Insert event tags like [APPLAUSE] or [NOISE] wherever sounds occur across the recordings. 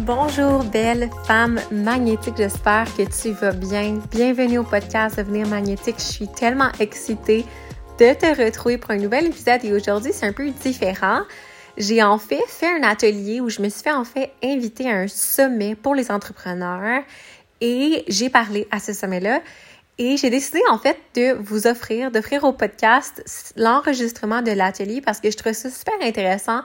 Bonjour belle femme magnétique, j'espère que tu vas bien. Bienvenue au podcast Devenir magnétique. Je suis tellement excitée de te retrouver pour un nouvel épisode et aujourd'hui c'est un peu différent. J'ai en fait fait un atelier où je me suis fait en fait inviter à un sommet pour les entrepreneurs et j'ai parlé à ce sommet-là. Et j'ai décidé en fait de vous offrir, d'offrir au podcast l'enregistrement de l'atelier parce que je trouve ça super intéressant,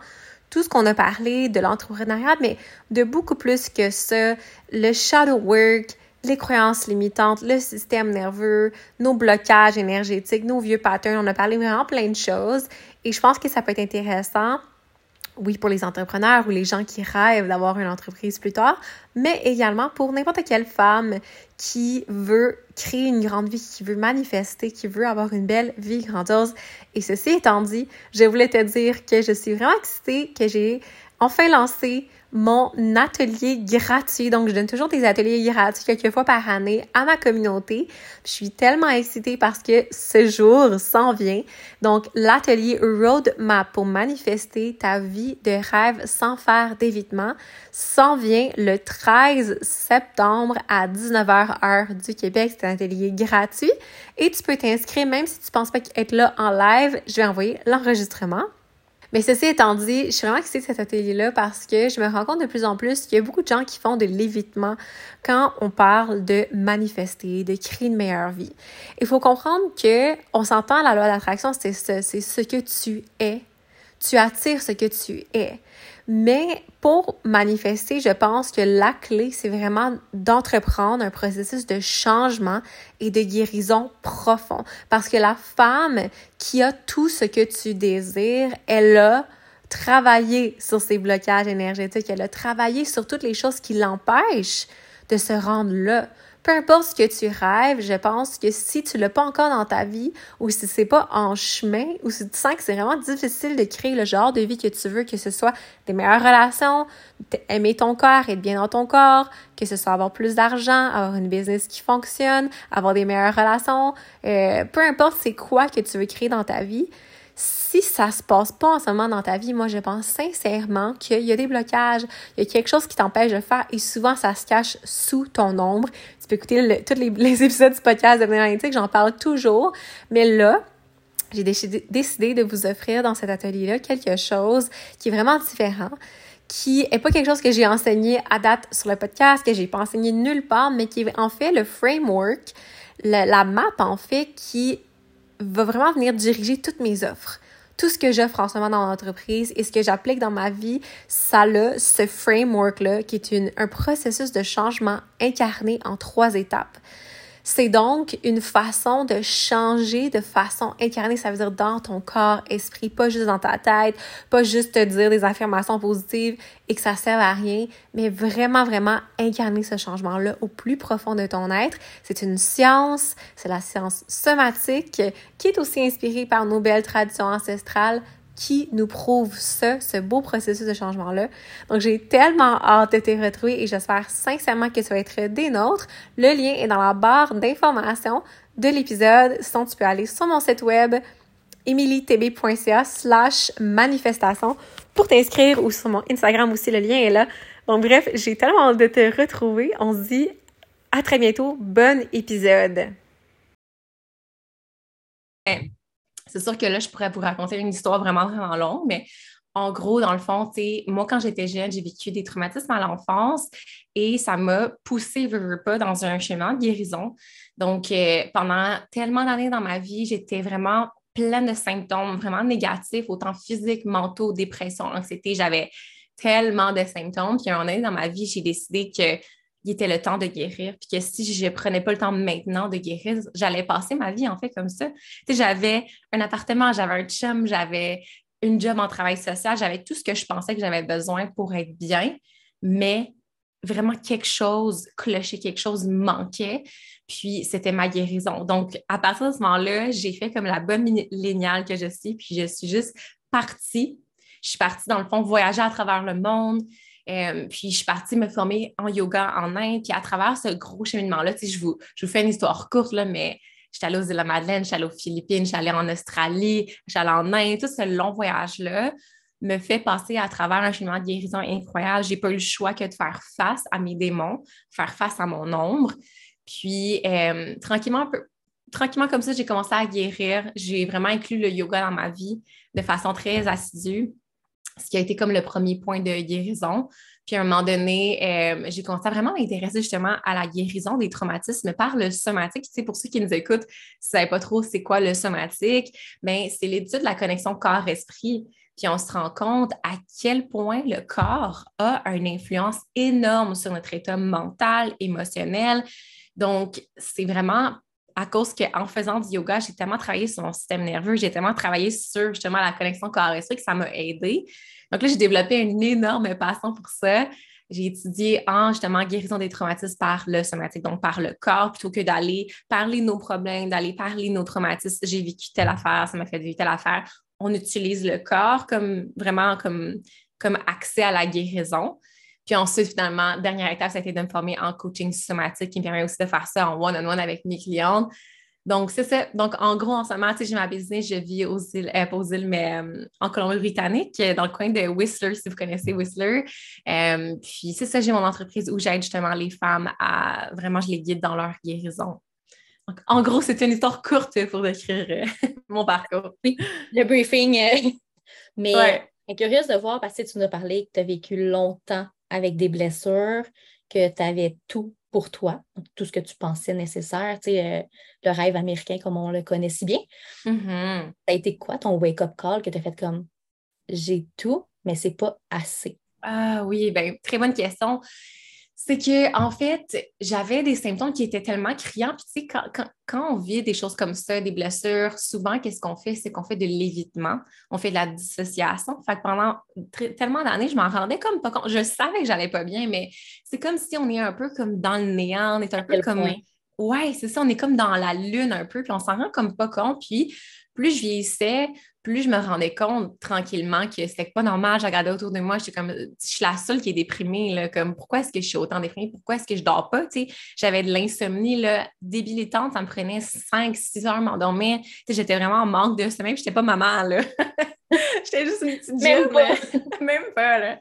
tout ce qu'on a parlé de l'entrepreneuriat, mais de beaucoup plus que ça, le shadow work, les croyances limitantes, le système nerveux, nos blocages énergétiques, nos vieux patterns. On a parlé vraiment plein de choses et je pense que ça peut être intéressant oui, pour les entrepreneurs ou les gens qui rêvent d'avoir une entreprise plus tard, mais également pour n'importe quelle femme qui veut créer une grande vie, qui veut manifester, qui veut avoir une belle vie grandiose. Et ceci étant dit, je voulais te dire que je suis vraiment excitée, que j'ai enfin lancé mon atelier gratuit. Donc, je donne toujours des ateliers gratuits quelques fois par année à ma communauté. Je suis tellement excitée parce que ce jour s'en vient. Donc, l'atelier Roadmap pour manifester ta vie de rêve sans faire d'évitement s'en vient le 13 septembre à 19h heure du Québec. C'est un atelier gratuit et tu peux t'inscrire même si tu penses pas être là en live. Je vais envoyer l'enregistrement. Mais ceci étant dit, je suis vraiment excitée de cet atelier-là parce que je me rends compte de plus en plus qu'il y a beaucoup de gens qui font de l'évitement quand on parle de manifester, de créer une meilleure vie. Il faut comprendre que on s'entend la loi d'attraction, c'est ce, c'est ce que tu es. Tu attires ce que tu es. Mais pour manifester, je pense que la clé, c'est vraiment d'entreprendre un processus de changement et de guérison profond. Parce que la femme qui a tout ce que tu désires, elle a travaillé sur ses blocages énergétiques, elle a travaillé sur toutes les choses qui l'empêchent de se rendre là peu importe ce que tu rêves, je pense que si tu l'as pas encore dans ta vie ou si c'est pas en chemin ou si tu sens que c'est vraiment difficile de créer le genre de vie que tu veux, que ce soit des meilleures relations, aimer ton corps, être bien dans ton corps, que ce soit avoir plus d'argent, avoir une business qui fonctionne, avoir des meilleures relations, euh, peu importe c'est quoi que tu veux créer dans ta vie, si ça se passe pas en ce moment dans ta vie, moi, je pense sincèrement qu'il y a des blocages, il y a quelque chose qui t'empêche de faire et souvent, ça se cache sous ton ombre. Tu peux écouter tous [LAUGHS] les, épisodes du podcast de Magnétique, j'en parle toujours. Mais là, j'ai décidé, décidé de vous offrir dans cet atelier-là quelque chose qui est vraiment différent qui est pas quelque chose que j'ai enseigné à date sur le podcast, que j'ai pas enseigné nulle part, mais qui est en fait le framework, la map en fait qui va vraiment venir diriger toutes mes offres. Tout ce que j'offre en ce moment dans l'entreprise et ce que j'applique dans ma vie, ça a ce framework-là qui est une, un processus de changement incarné en trois étapes. C'est donc une façon de changer de façon incarnée, ça veut dire dans ton corps, esprit, pas juste dans ta tête, pas juste te dire des affirmations positives et que ça sert à rien, mais vraiment, vraiment incarner ce changement-là au plus profond de ton être. C'est une science, c'est la science somatique qui est aussi inspirée par nos belles traditions ancestrales qui nous prouve ça, ce beau processus de changement-là. Donc, j'ai tellement hâte de te retrouver et j'espère sincèrement que tu vas être des nôtres. Le lien est dans la barre d'information de l'épisode. Sinon, tu peux aller sur mon site web emilitb.ca slash manifestation pour t'inscrire ou sur mon Instagram aussi, le lien est là. Donc, bref, j'ai tellement hâte de te retrouver. On se dit à très bientôt. Bon épisode! C'est sûr que là, je pourrais vous raconter une histoire vraiment, vraiment longue, mais en gros, dans le fond, moi, quand j'étais jeune, j'ai vécu des traumatismes à l'enfance et ça m'a poussé, veux, veux pas, dans un chemin de guérison. Donc, euh, pendant tellement d'années dans ma vie, j'étais vraiment pleine de symptômes vraiment négatifs, autant physiques, mentaux, dépression, anxiété. J'avais tellement de symptômes. Puis, un moment dans ma vie, j'ai décidé que il était le temps de guérir, puis que si je prenais pas le temps maintenant de guérir, j'allais passer ma vie en fait comme ça. Tu sais, j'avais un appartement, j'avais un chum, j'avais une job en travail social, j'avais tout ce que je pensais que j'avais besoin pour être bien, mais vraiment quelque chose clochait, quelque chose manquait, puis c'était ma guérison. Donc, à partir de ce moment-là, j'ai fait comme la bonne lignale que je suis, puis je suis juste partie. Je suis partie, dans le fond, voyager à travers le monde. Euh, puis je suis partie me former en yoga en Inde. Puis à travers ce gros cheminement-là, je vous, fais une histoire courte, là, mais J'étais allée aux îles de la Madeleine, j'étais allée aux Philippines, j'allais en Australie, j'allais en Inde. Tout ce long voyage-là me fait passer à travers un chemin de guérison incroyable. J'ai pas eu le choix que de faire face à mes démons, faire face à mon ombre. Puis, euh, tranquillement, tranquillement comme ça, j'ai commencé à guérir. J'ai vraiment inclus le yoga dans ma vie de façon très assidue, ce qui a été comme le premier point de guérison. Puis à un moment donné, euh, j'ai commencé à vraiment m'intéresser justement à la guérison des traumatismes par le somatique. Tu sais, pour ceux qui nous écoutent, si vous ne savez pas trop c'est quoi le somatique, mais ben, c'est l'étude de la connexion corps-esprit. Puis on se rend compte à quel point le corps a une influence énorme sur notre état mental, émotionnel. Donc, c'est vraiment à cause qu'en faisant du yoga, j'ai tellement travaillé sur mon système nerveux, j'ai tellement travaillé sur justement la connexion corps-esprit que ça m'a aidé. Donc là, j'ai développé une énorme passion pour ça. J'ai étudié en justement guérison des traumatismes par le somatique, donc par le corps, plutôt que d'aller parler nos problèmes, d'aller parler nos traumatismes. J'ai vécu telle affaire, ça m'a fait vivre telle affaire. On utilise le corps comme vraiment comme, comme accès à la guérison. Puis ensuite, finalement, dernière étape, ça a été de me former en coaching somatique qui me permet aussi de faire ça en one-on-one avec mes clientes. Donc, c'est ça. Donc, en gros, en ce moment, j'ai ma business, je vis aux îles, euh, pas aux îles, mais euh, en Colombie-Britannique, dans le coin de Whistler, si vous connaissez Whistler. Euh, puis, c'est ça, j'ai mon entreprise où j'aide justement les femmes à vraiment, je les guide dans leur guérison. Donc, en gros, c'est une histoire courte pour décrire [LAUGHS] mon parcours. Oui, le briefing. [LAUGHS] mais je suis curieuse de voir parce que tu nous as parlé que tu as vécu longtemps avec des blessures, que tu avais tout pour toi, tout ce que tu pensais nécessaire, tu sais, euh, le rêve américain comme on le connaît si bien. Mm-hmm. Ça a été quoi ton wake-up call que tu as fait comme j'ai tout, mais c'est pas assez? Ah oui, ben très bonne question c'est que en fait, j'avais des symptômes qui étaient tellement criants. Puis, tu sais, quand, on vit des choses comme ça, des blessures, souvent, qu'est-ce qu'on fait? C'est qu'on fait de l'évitement, on fait de la dissociation. Fait que pendant tellement d'années, je m'en rendais comme pas compte. Je savais que j'allais pas bien, mais c'est comme si on est un peu comme dans le néant, on est un peu comme. Ouais, c'est ça, on est comme dans la lune un peu, puis on s'en rend comme pas compte. Puis plus je vieillissais, plus je me rendais compte tranquillement que c'était pas normal. Je regardais autour de moi, j'étais comme, je suis la seule qui est déprimée, là, comme, pourquoi est-ce que je suis autant déprimée? Pourquoi est-ce que je dors pas? j'avais de l'insomnie, là, débilitante. Ça me prenait 5, 6 heures m'endormir. j'étais vraiment en manque de sommeil. Je n'étais pas maman, là. [LAUGHS] j'étais juste une petite Même pas. [LAUGHS] Même pas, là.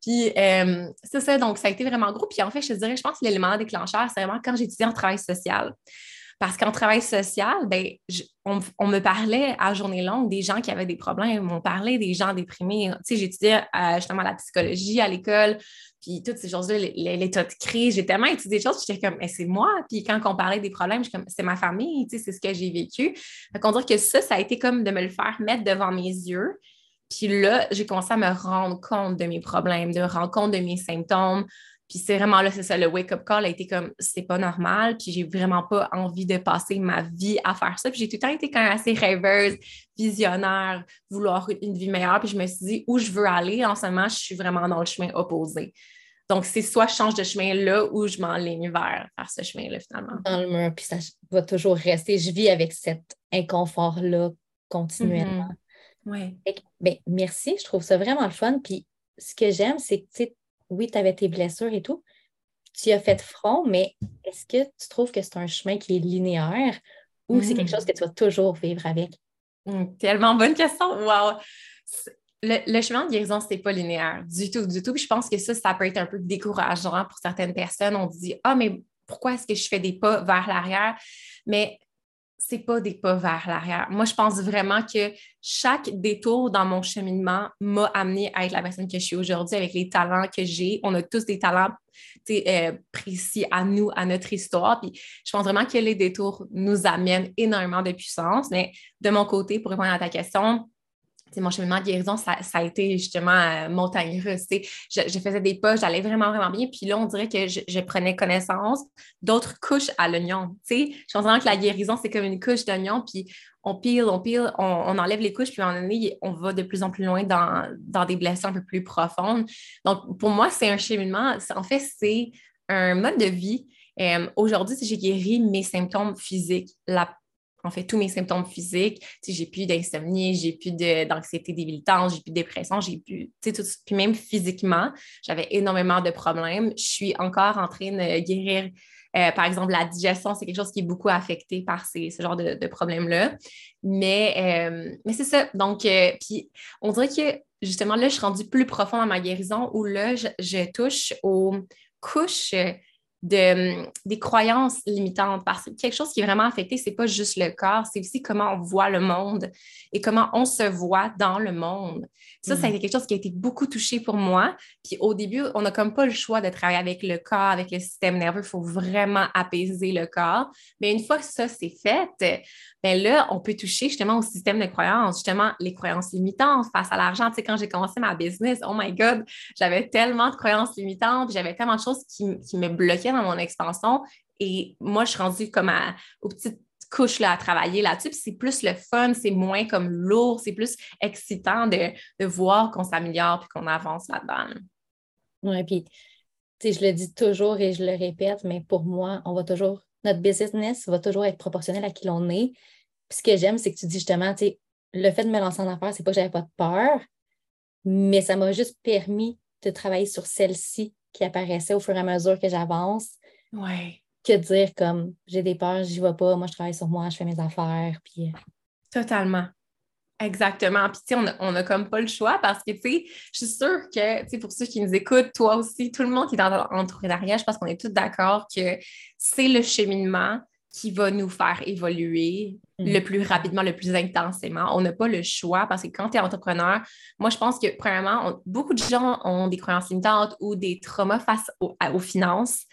Puis, euh, c'est ça. Donc, ça a été vraiment gros. Puis, en fait, je te dirais, je pense que l'élément déclencheur, c'est vraiment quand j'étudiais en travail social. Parce qu'en travail social, ben, on, me parlait à journée longue des gens qui avaient des problèmes, on parlait des gens déprimés. Tu sais, j'étudiais euh, justement la psychologie à l'école, puis toutes ces choses-là, l'état de crise. J'ai tellement étudié des choses, j'étais comme, mais c'est moi. Puis quand on parlait des problèmes, comme, c'est ma famille, tu sais, c'est ce que j'ai vécu. Fait on dirait que ça, ça a été comme de me le faire mettre devant mes yeux. Puis là, j'ai commencé à me rendre compte de mes problèmes, de rendre compte de mes symptômes, puis c'est vraiment là, c'est ça, le wake-up call a été comme, c'est pas normal, puis j'ai vraiment pas envie de passer ma vie à faire ça. Puis j'ai tout le temps été quand même assez rêveuse, visionnaire, vouloir une vie meilleure. Puis je me suis dit, où je veux aller, en ce moment, je suis vraiment dans le chemin opposé. Donc, c'est soit je change de chemin là ou je m'enligne vers, vers ce chemin-là, finalement. Dans le mur, puis ça va toujours rester. Je vis avec cet inconfort-là continuellement. Mm-hmm. Oui. Ben, merci, je trouve ça vraiment le fun. Puis ce que j'aime, c'est que tu oui, tu avais tes blessures et tout. Tu as fait front, mais est-ce que tu trouves que c'est un chemin qui est linéaire ou c'est quelque chose que tu vas toujours vivre avec? Mmh, tellement bonne question. Wow! Le, chemin de guérison, c'est pas linéaire du tout, du tout. je pense que ça, ça peut être un peu décourageant pour certaines personnes. On dit Ah, mais pourquoi est-ce que je fais des pas vers l'arrière? Mais c'est pas des pas vers l'arrière. Moi, je pense vraiment que chaque détour dans mon cheminement m'a amené à être la personne que je suis aujourd'hui avec les talents que j'ai. On a tous des talents euh, précis à nous, à notre histoire. Puis je pense vraiment que les détours nous amènent énormément de puissance. Mais de mon côté, pour répondre à ta question, mon cheminement de guérison, ça, a été justement euh, montagne russe. Je, faisais des pas, j'allais vraiment, vraiment bien. Puis là, on dirait que je, prenais connaissance d'autres couches à l'oignon. Je pense que la guérison, c'est comme une couche d'oignon. Puis on pile, on pile, on, enlève les couches. Puis à un moment donné, on va de plus en plus loin dans, dans des blessures un peu plus profondes. Donc, pour moi, c'est un cheminement. En fait, c'est un mode de vie. Euh, aujourd'hui, j'ai guéri mes symptômes physiques, la en fait, tous mes symptômes physiques. J'ai plus d'insomnie, j'ai plus d'anxiété débilitante, j'ai plus de dépression, j'ai plus, tout, puis même physiquement, j'avais énormément de problèmes. Je suis encore en train de guérir. Euh, par exemple, la digestion, c'est quelque chose qui est beaucoup affecté par ces, ce genre de, problèmes-là. Mais, euh, mais c'est ça. Donc, euh, puis on dirait que justement, là, je suis rendue plus profond dans ma guérison où là, je, je touche aux couches de, des croyances limitantes. Parce que quelque chose qui est vraiment affecté, c'est pas juste le corps, c'est aussi comment on voit le monde et comment on se voit dans le monde. Ça, ça a mm. été quelque chose qui a été beaucoup touché pour moi. Puis au début, on n'a comme pas le choix de travailler avec le corps, avec le système nerveux. Il faut vraiment apaiser le corps. Mais une fois que ça, c'est fait, bien là, on peut toucher justement au système de croyances, justement les croyances limitantes face à l'argent. Tu sais, quand j'ai commencé ma business, oh my God, j'avais tellement de croyances limitantes, j'avais tellement de choses qui, me bloquaient dans mon expansion. Et moi, je suis rendue comme à, aux petites couches là, à travailler là-dessus. C'est plus le fun, c'est moins comme lourd, c'est plus excitant de, de voir qu'on s'améliore puis qu'on avance là-dedans. Oui, puis je le dis toujours et je le répète, mais pour moi, on va toujours notre business va toujours être proportionnel à qui l'on est. Puis ce que j'aime, c'est que tu dis justement, tu sais, le fait de me lancer en affaires, c'est pas que j'avais pas de peur, mais ça m'a juste permis de travailler sur celle-ci qui apparaissait au fur et à mesure que j'avance. Ouais. Que dire comme j'ai des peurs, j'y vais pas, moi je travaille sur moi, je fais mes affaires. Puis... Euh, Totalement. Exactement. Puis, tu sais, on n'a comme pas le choix parce que, tu sais, je suis sûre que, tu sais, pour ceux qui nous écoutent, toi aussi, tout le monde qui est dans l'entrepreneuriat, je pense qu'on est tous d'accord que c'est le cheminement qui va nous faire évoluer. Le plus rapidement, le plus intensément. On n'a pas le choix parce que quand tu es entrepreneur, moi, je pense que, premièrement, beaucoup de gens ont des croyances limitantes ou des traumas face aux finances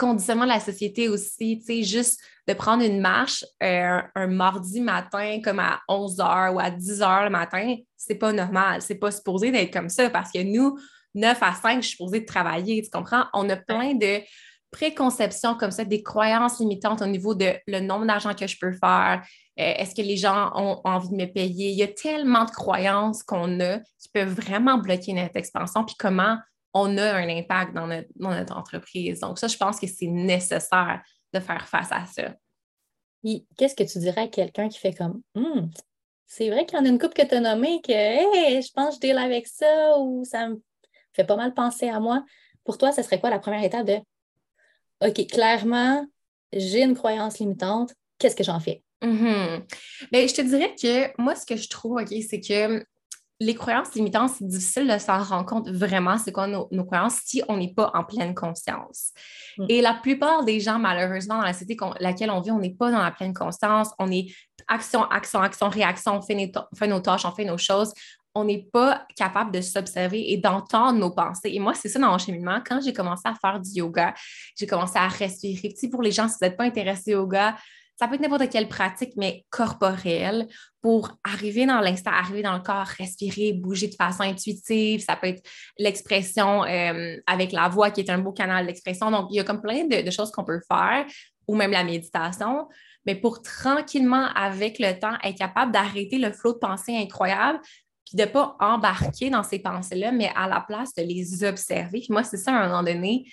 conditionnement de la société aussi, tu sais, juste de prendre une marche euh, un, mardi matin comme à 11 h ou à 10 h le matin, c'est pas normal. C'est pas supposé d'être comme ça parce que nous, 9 à 5, je suis supposée de travailler, tu comprends? On a plein de préconceptions comme ça, des croyances limitantes au niveau de le nombre d'argent que je peux faire, euh, est-ce que les gens ont envie de me payer? Il y a tellement de croyances qu'on a qui peuvent vraiment bloquer notre expansion, puis comment on a un impact dans notre, entreprise. Donc, ça, je pense que c'est nécessaire de faire face à ça. Qu'est-ce que tu dirais à quelqu'un qui fait comme hmm, c'est vrai qu'il y en a une coupe que tu as nommée que je pense que je deal avec ça ou ça me fait pas mal penser à moi. Pour toi, ce serait quoi la première étape de OK, clairement, j'ai une croyance limitante, qu'est-ce que j'en fais? Mm-hmm. Ben, je te dirais que moi, ce que je trouve, OK, c'est que les croyances limitantes, c'est difficile de s'en rendre compte vraiment c'est quoi nos, croyances si on n'est pas en pleine conscience. Mm. Et la plupart des gens, malheureusement, dans la société laquelle on vit, on n'est pas dans la pleine conscience. On est action, action, action, réaction, on fait, nos, tâches, on fait nos choses. On n'est pas capable de s'observer et d'entendre nos pensées. Et moi, c'est ça dans mon cheminement. Quand j'ai commencé à faire du yoga, j'ai commencé à respirer. pour les gens, si vous n'êtes pas intéressés au yoga, ça peut être n'importe quelle pratique, mais corporelle, pour arriver dans l'instant, arriver dans le corps, respirer, bouger de façon intuitive. Ça peut être l'expression euh, avec la voix qui est un beau canal d'expression. Donc, il y a comme plein de, choses qu'on peut faire, ou même la méditation. Mais pour tranquillement, avec le temps, être capable d'arrêter le flot de pensée incroyable, puis de ne pas embarquer dans ces pensées-là, mais à la place de les observer. moi, c'est ça, à un moment donné,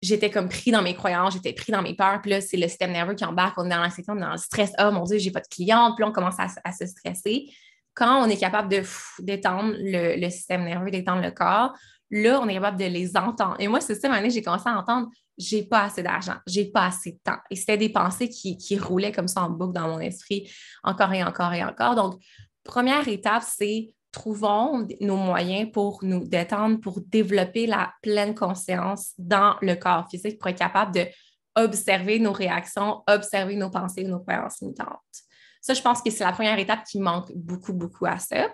j'étais comme pris dans mes croyances, j'étais pris dans mes peurs. Puis là, c'est le système nerveux qui embarque, on est dans est dans le stress. Oh mon Dieu, j'ai pas de cliente. Puis là, on commence à, se stresser. Quand on est capable d'étendre le, système nerveux, d'étendre le corps, là, on est capable de les entendre. Et moi, c'est ça, année, j'ai commencé à entendre j'ai pas assez d'argent, j'ai pas assez de temps. Et c'était des pensées qui, qui roulaient comme ça en boucle dans mon esprit, encore et encore et encore. Donc, première étape, c'est trouvons nos moyens pour nous détendre, pour développer la pleine conscience dans le corps physique, pour être capable de observer nos réactions, observer nos pensées, nos croyances limitantes. Ça, je pense que c'est la première étape qui manque beaucoup, beaucoup à ça.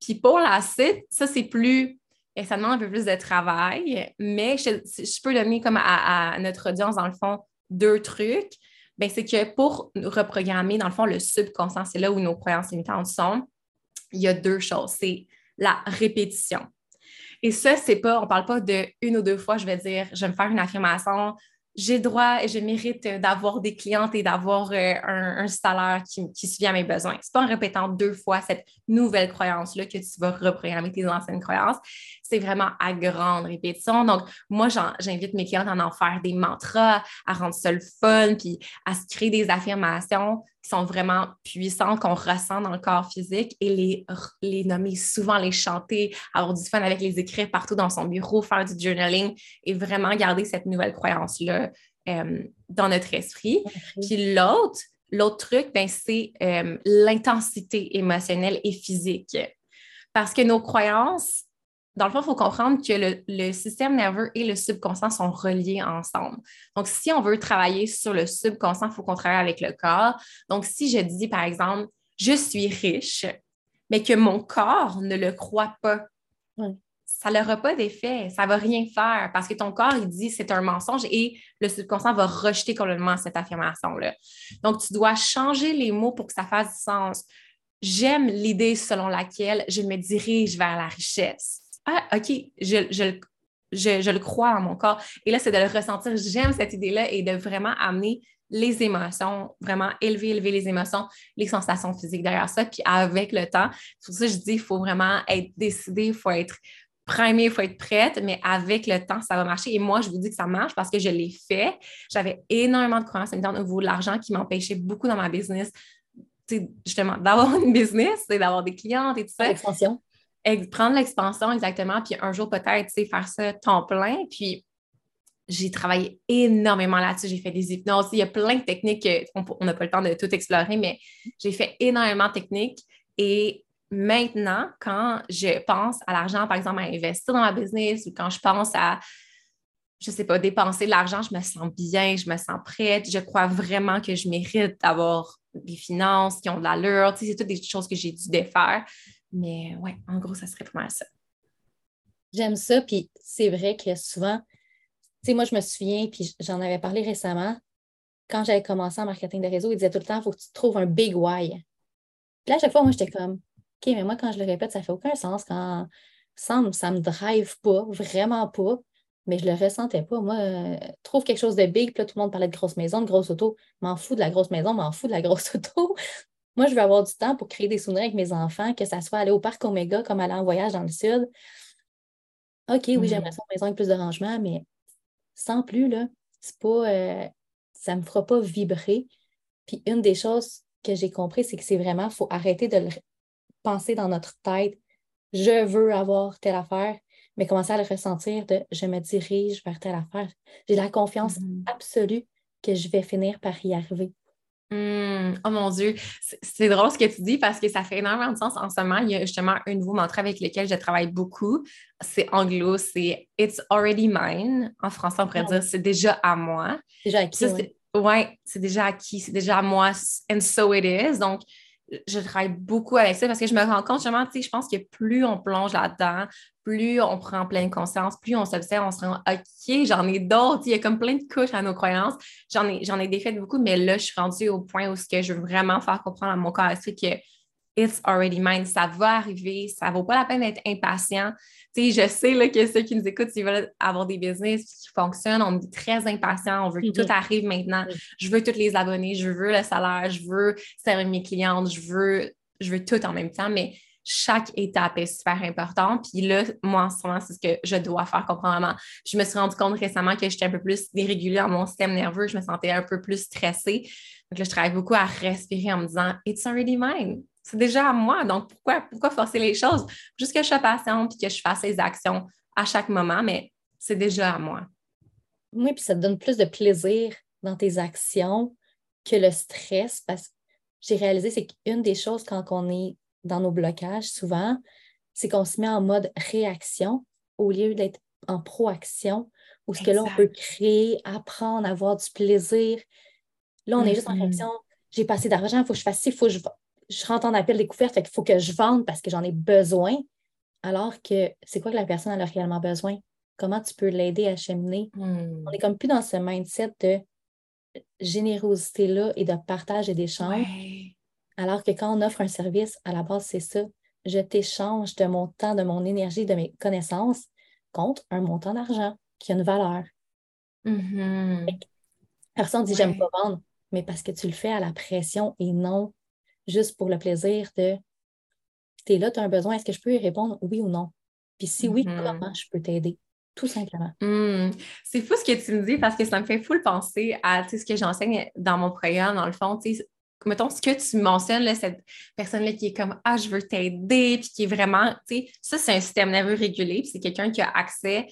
Puis pour la suite, ça, c'est plus, ça demande un peu plus de travail, mais je, peux donner comme à, notre audience, dans le fond, deux trucs. Bien, c'est que pour reprogrammer, dans le fond, le subconscient, c'est là où nos croyances limitantes sont, il y a deux choses. C'est la répétition. Et ça, c'est pas, on parle pas de une ou deux fois, je vais dire, je vais me faire une affirmation, j'ai droit et je mérite d'avoir des clientes et d'avoir euh, un, salaire qui, qui suffit à mes besoins. C'est pas en répétant deux fois cette nouvelle croyance-là que tu vas reprogrammer tes anciennes croyances. C'est vraiment à grande répétition. Donc, moi, j'invite mes clientes à en faire des mantras, à rendre ça le fun, puis à se créer des affirmations qui sont vraiment puissantes, qu'on ressent dans le corps physique et les, les nommer souvent, les chanter, avoir du fun avec les écrire partout dans son bureau, faire du journaling et vraiment garder cette nouvelle croyance-là euh, dans notre esprit. Puis l'autre, l'autre truc, ben, c'est euh, l'intensité émotionnelle et physique. Parce que nos croyances, dans le fond, il faut comprendre que le, système nerveux et le subconscient sont reliés ensemble. Donc, si on veut travailler sur le subconscient, il faut qu'on travaille avec le corps. Donc, si je dis, par exemple, je suis riche, mais que mon corps ne le croit pas, ça n'aura pas d'effet. Ça ne va rien faire parce que ton corps, il dit c'est un mensonge et le subconscient va rejeter complètement cette affirmation-là. Donc, tu dois changer les mots pour que ça fasse du sens. J'aime l'idée selon laquelle je me dirige vers la richesse ah, OK, je, le crois en mon corps. Et là, c'est de le ressentir. J'aime cette idée-là et de vraiment amener les émotions, vraiment élever, élever les émotions, les sensations physiques derrière ça. Puis avec le temps, c'est pour ça que je dis, il faut vraiment être décidé, il faut être primé, il faut être prête, mais avec le temps, ça va marcher. Et moi, je vous dis que ça marche parce que je l'ai fait. J'avais énormément de croyances au niveau de l'argent qui m'empêchait beaucoup dans ma business, justement, d'avoir une [LAUGHS] business, d'avoir des clientes et tout ça prendre l'expansion exactement, puis un jour peut-être, faire ça temps plein. Puis j'ai travaillé énormément là-dessus. J'ai fait des hypnoses. Il y a plein de techniques qu'on n'a pas le temps de tout explorer, mais j'ai fait énormément de techniques. Et maintenant, quand je pense à l'argent, par exemple, à investir dans ma business ou quand je pense à, je ne sais pas, dépenser de l'argent, je me sens bien, je me sens prête. Je crois vraiment que je mérite d'avoir des finances qui ont de l'allure. c'est toutes des choses que j'ai dû défaire. Mais ouais, en gros, ça serait vraiment ça. J'aime ça, puis c'est vrai que souvent, tu sais, moi, je me souviens, puis j'en avais parlé récemment, quand j'avais commencé en marketing de réseau, il disait tout le temps, il faut que tu trouves un big why. Puis là, à chaque fois, moi, j'étais comme, OK, mais moi, quand je le répète, ça fait aucun sens. Quand ça me, ça me drive pas, vraiment pas, mais je le ressentais pas. Moi, euh, trouve quelque chose de big, puis là, tout le monde parlait de grosse maison, de grosse auto. M'en fous de la grosse maison, m'en fous de la grosse [LAUGHS] auto. Moi, je veux avoir du temps pour créer des souvenirs avec mes enfants, que ça soit aller au parc Omega comme aller en voyage dans le sud. OK, oui, mm. j'aimerais ça une maison avec plus de rangement, mais sans plus, là, c'est pas. Euh, ça me fera pas vibrer. Puis une des choses que j'ai compris, c'est que c'est vraiment, il faut arrêter de le penser dans notre tête. Je veux avoir telle affaire, mais commencer à le ressentir de je me dirige vers telle affaire. J'ai la confiance mm. absolue que je vais finir par y arriver. Hmm, oh mon Dieu, c'est drôle ce que tu dis parce que ça fait énormément de sens. En ce moment, il y a justement un nouveau mantra avec lequel je travaille beaucoup. C'est anglo, c'est It's already mine. En français, on pourrait dire c'est déjà à moi. Déjà acquis. Oui, c'est déjà acquis, c'est déjà à moi. And so it is. Donc, je travaille beaucoup avec ça parce que je me rends compte justement, tu sais, je pense que plus on plonge là-dedans, plus on prend pleine conscience, plus on s'observe, on se rend OK, j'en ai d'autres, il y a comme plein de couches à nos croyances. J'en ai, j'en ai défait beaucoup, mais là, je suis rendue au point où ce que je veux vraiment faire comprendre à mon corps c'est que it's already mine, ça va arriver, ça vaut pas la peine d'être impatient. Je sais là, que ceux qui nous écoutent, s'ils veulent avoir des business qui fonctionnent, on est très impatient, on veut que tout mm-hmm. arrive maintenant. Je veux tous les abonnés, je veux le salaire, je veux servir mes clientes, je veux, je veux tout en même temps, mais chaque étape est super importante. Puis là, moi, en ce moment, c'est ce que je dois faire comprendre. Je me suis rendu compte récemment que j'étais un peu plus dérégulée dans mon système nerveux, je me sentais un peu plus stressée. Donc là, je travaille beaucoup à respirer en me disant It's already mine c'est déjà à moi. Donc, pourquoi, pourquoi forcer les choses? Juste que je sois patiente et que je fasse les actions à chaque moment, mais c'est déjà à moi. Oui, puis ça te donne plus de plaisir dans tes actions que le stress parce que j'ai réalisé, c'est qu'une des choses quand on est dans nos blocages, souvent, c'est qu'on se met en mode réaction au lieu d'être en proaction où ce que là, on peut créer, apprendre, avoir du plaisir. Là, on est juste en réflexion. J'ai pas assez d'argent, il faut que je fasse ci, il faut que je, je rentre en appel découverte, fait qu'il faut que je vende parce que j'en ai besoin. Alors que c'est quoi que la personne a réellement besoin? Comment tu peux l'aider à cheminer? Hmm. On est comme plus dans ce mindset de générosité-là et de partage et d'échange. Alors que quand on offre un service, à la base, c'est ça. Je t'échange de mon temps, de mon énergie, de mes connaissances contre un montant d'argent qui a une valeur. Mm-hmm. Personne ne dit j'aime pas vendre, mais parce que tu le fais à la pression et non juste pour le plaisir de tu es là, tu as un besoin, est-ce que je peux y répondre oui ou non? Puis si oui, Mm-hmm. comment je peux t'aider? Tout simplement. Hmm. C'est fou ce que tu me dis parce que ça me fait fou le penser à ce que j'enseigne dans mon programme, dans le fond. Mettons ce que tu mentionnes, là, cette personne-là qui est comme Ah, je veux t'aider, puis qui est vraiment, tu sais, ça, c'est un système nerveux régulé, puis c'est quelqu'un qui a accès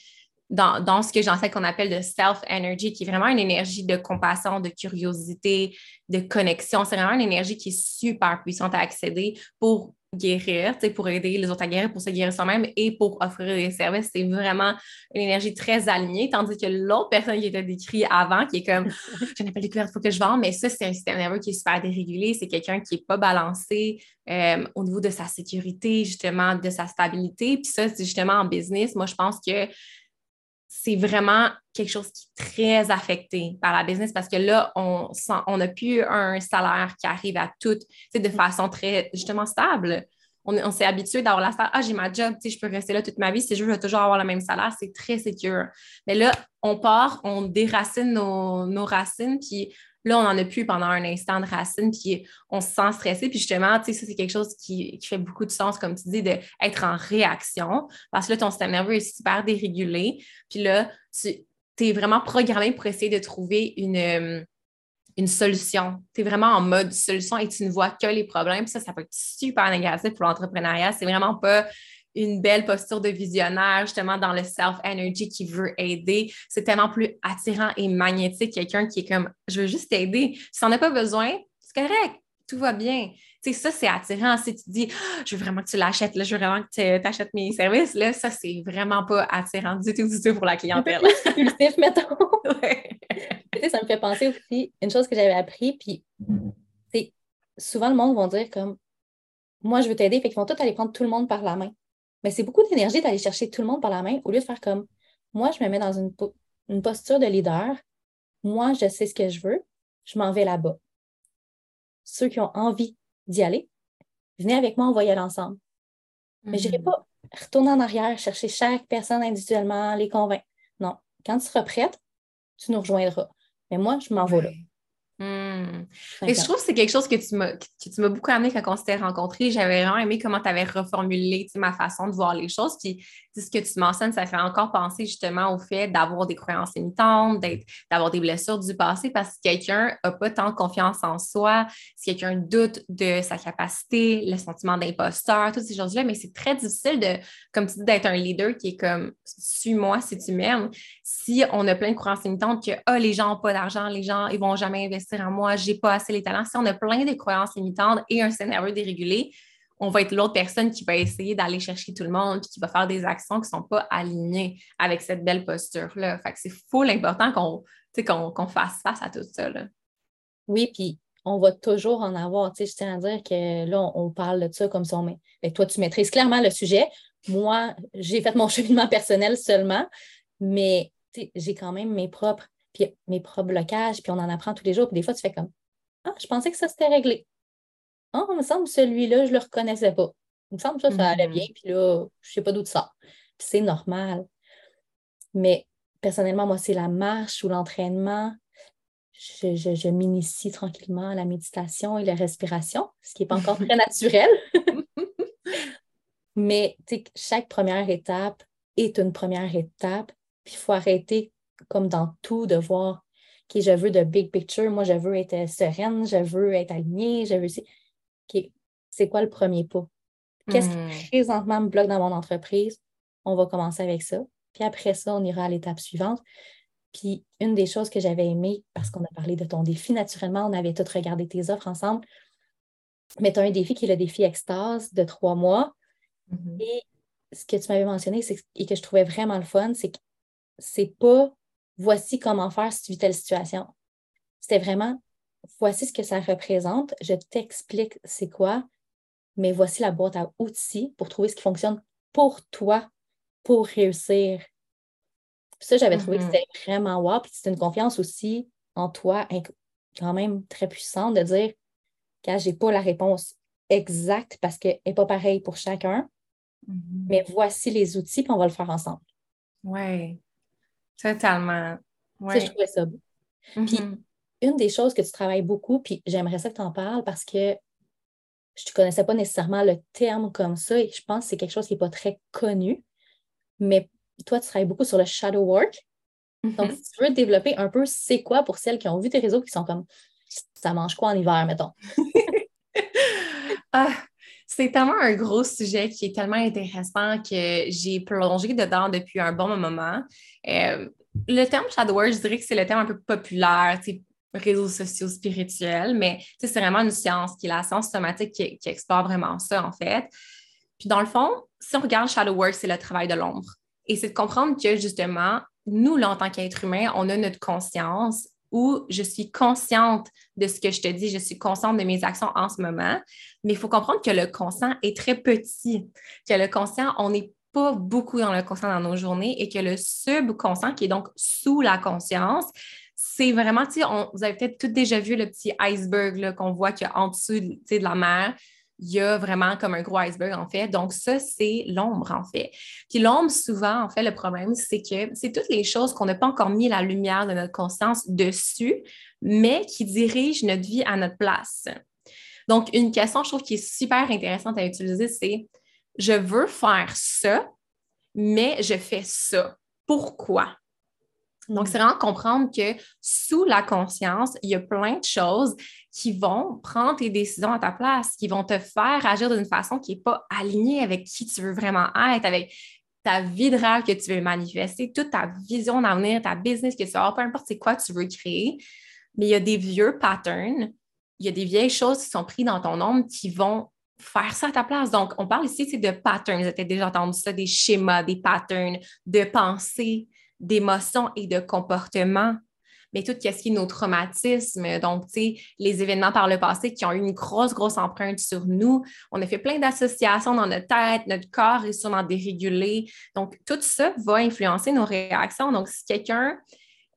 dans, dans ce que j'enseigne qu'on appelle de self-energy, qui est vraiment une énergie de compassion, de curiosité, de connexion. C'est vraiment une énergie qui est super puissante à accéder pour guérir, pour aider les autres à guérir, pour se guérir soi-même et pour offrir des services. C'est vraiment une énergie très alignée, tandis que l'autre personne qui était décrite avant, qui est comme [LAUGHS] je n'ai pas découvert, il faut que je vende, mais ça, c'est un système nerveux qui est super dérégulé. C'est quelqu'un qui n'est pas balancé euh, au niveau de sa sécurité, justement, de sa stabilité. Puis ça, c'est justement en business. Moi, je pense que c'est vraiment quelque chose qui est très affecté par la business parce que là, on on n'a plus un salaire qui arrive à tout, de façon très, justement, stable. On, s'est habitué d'avoir la salaire. Ah, j'ai ma job, je peux rester là toute ma vie. Si je veux, toujours avoir le même salaire. C'est très sécure. Mais là, on part, on déracine nos, nos racines, puis Là, on n'en a plus pendant un instant de racine, puis on se sent stressé. Puis justement, tu sais, ça, c'est quelque chose qui, fait beaucoup de sens, comme tu dis, d'être en réaction. Parce que là, ton système nerveux est super dérégulé. Puis là, tu es vraiment programmé pour essayer de trouver une, euh, une solution. Tu es vraiment en mode solution et tu ne vois que les problèmes. Ça, ça peut être super négatif pour l'entrepreneuriat. C'est vraiment pas une belle posture de visionnaire, justement, dans le self-energy qui veut aider. C'est tellement plus attirant et magnétique, quelqu'un qui est comme, je veux juste t'aider. Si on n'a pas besoin, c'est correct, tout va bien. Tu sais, ça, c'est attirant. Si tu dis, ah, je veux vraiment que tu l'achètes, là, je veux vraiment que tu achètes mes services, là, ça, c'est vraiment pas attirant du tout, du tout pour la clientèle. [LAUGHS] Impulsif, [LAUGHS] mettons. Tu sais, ça me fait penser aussi, une chose que j'avais appris, puis, c'est souvent le monde va dire comme, moi, je veux t'aider, fait qu'ils vont tous aller prendre tout le monde par la main. Mais c'est beaucoup d'énergie d'aller chercher tout le monde par la main au lieu de faire comme moi, je me mets dans une, posture de leader. Moi, je sais ce que je veux. Je m'en vais là-bas. Ceux qui ont envie d'y aller, venez avec moi, on va y aller ensemble. Mais je n'irai pas retourner en arrière, chercher chaque personne individuellement, les convaincre. Non. Quand tu seras prête, tu nous rejoindras. Mais moi, je m'en vais là. Hmm. Et je trouve que c'est quelque chose que tu m'as beaucoup amené quand on s'était rencontrés. J'avais vraiment aimé comment tu avais reformulé ma façon de voir les choses. Puis ce que tu mentionnes, ça fait encore penser justement au fait d'avoir des croyances limitantes, d'avoir des blessures du passé parce que quelqu'un n'a pas tant confiance en soi, si quelqu'un doute de sa capacité, le sentiment d'imposteur, toutes ces choses-là. Mais c'est très difficile de, comme tu dis, d'être un leader qui est comme suis-moi si tu m'aimes. Si on a plein de croyances limitantes que ah, les gens n'ont pas d'argent, les gens ils vont jamais investir en moi, j'ai pas assez les talents. Si on a plein de croyances limitantes et un scénario dérégulé, on va être l'autre personne qui va essayer d'aller chercher tout le monde puis qui va faire des actions qui ne sont pas alignées avec cette belle posture-là. Fait que c'est full important qu'on fasse face à tout ça. Oui, puis on va toujours en avoir. Tu sais, je tiens à dire que là, on, parle de ça comme si on met. Ben, toi, tu maîtrises clairement le sujet. Moi, j'ai fait mon [LAUGHS] cheminement personnel seulement, mais j'ai quand même mes propres puis mes propres blocages, puis on en apprend tous les jours. Puis des fois, tu fais comme Ah, je pensais que ça s'était réglé. Ah, il me semble que celui-là, je ne le reconnaissais pas. Il me semble que ça, ça allait bien, mm-hmm. puis là, je ne sais pas d'où ça. Puis c'est normal. Mais personnellement, moi, c'est la marche ou l'entraînement. Je, je, m'initie tranquillement à la méditation et la respiration, ce qui n'est pas encore très [LAUGHS] naturel. Mais chaque première étape est une première étape. Puis il faut arrêter comme dans tout, de voir, OK, je veux de big picture, moi, je veux être sereine, je veux être alignée, je veux. OK, c'est quoi le premier pas? Qu'est-ce qui hmm. présentement me bloque dans mon entreprise? On va commencer avec ça. Puis après ça, on ira à l'étape suivante. Puis une des choses que j'avais aimé, parce qu'on a parlé de ton défi, naturellement, on avait tous regardé tes offres ensemble. Mais tu as un défi qui est le défi extase de trois mois. Mm-hmm. Et ce que tu m'avais mentionné et que je trouvais vraiment le fun, c'est que c'est pas voici comment faire si tu vis telle situation. C'était vraiment, voici ce que ça représente, je t'explique c'est quoi, mais voici la boîte à outils pour trouver ce qui fonctionne pour toi, pour réussir. ça, j'avais trouvé que mm-hmm. c'était vraiment wow. Puis c'est une confiance aussi en toi, quand même très puissante, de dire que j'ai pas la réponse exacte parce qu'elle n'est pas pareille pour chacun, mm-hmm. mais voici les outils, puis on va le faire ensemble. Oui, totalement. Ça, je trouvais ça beau. Puis, mm-hmm. une des choses que tu travailles beaucoup, puis j'aimerais ça que tu en parles parce que je ne connaissais pas nécessairement le terme comme ça et je pense que c'est quelque chose qui n'est pas très connu. Mais toi, tu travailles beaucoup sur le shadow work. Donc, mm-hmm. si tu veux développer un peu, c'est quoi pour celles qui ont vu tes réseaux qui sont comme ça mange quoi en hiver, mettons? [LAUGHS] ah, c'est tellement un gros sujet qui est tellement intéressant que j'ai plongé dedans depuis un bon moment. Euh, le terme shadow work, je dirais que c'est le terme un peu populaire, réseaux sociaux spirituels, mais c'est vraiment une science qui est la science somatique qui, qui, explore vraiment ça, en fait. Puis dans le fond, si on regarde shadow work, c'est le travail de l'ombre. Et c'est de comprendre que justement, nous, là, en tant qu'être humain, on a notre conscience où je suis consciente de ce que je te dis, je suis consciente de mes actions en ce moment, mais il faut comprendre que le conscient est très petit, que le conscient, on n'est pas beaucoup dans le conscient dans nos journées et que le subconscient, qui est donc sous la conscience, c'est vraiment, tu sais, vous avez peut-être tous déjà vu le petit iceberg qu'on voit qu'il y a en dessous de la mer. Il y a vraiment comme un gros iceberg, en fait. Donc, ça, c'est l'ombre, en fait. Puis l'ombre, souvent, en fait, le problème, c'est que c'est toutes les choses qu'on n'a pas encore mis la lumière de notre conscience dessus, mais qui dirigent notre vie à notre place. Donc, une question, je trouve, qui est super intéressante à utiliser, c'est je veux faire ça, mais je fais ça. Pourquoi? Donc, c'est vraiment comprendre que sous la conscience, il y a plein de choses qui vont prendre tes décisions à ta place, qui vont te faire agir d'une façon qui n'est pas alignée avec qui tu veux vraiment être, avec ta vie de rêve que tu veux manifester, toute ta vision d'avenir, ta business que tu as, peu importe c'est quoi tu veux créer. Mais il y a des vieux patterns, il y a des vieilles choses qui sont prises dans ton ombre qui vont faire ça à ta place. Donc, on parle ici de patterns. Vous avez déjà entendu ça, des schémas, des patterns de pensée, d'émotions et de comportements. Mais tout ce qui est nos traumatismes, donc, tu sais, les événements par le passé qui ont eu une grosse, grosse empreinte sur nous. On a fait plein d'associations dans notre tête, notre corps est sûrement dérégulé. Donc, tout ça va influencer nos réactions. Donc, si quelqu'un,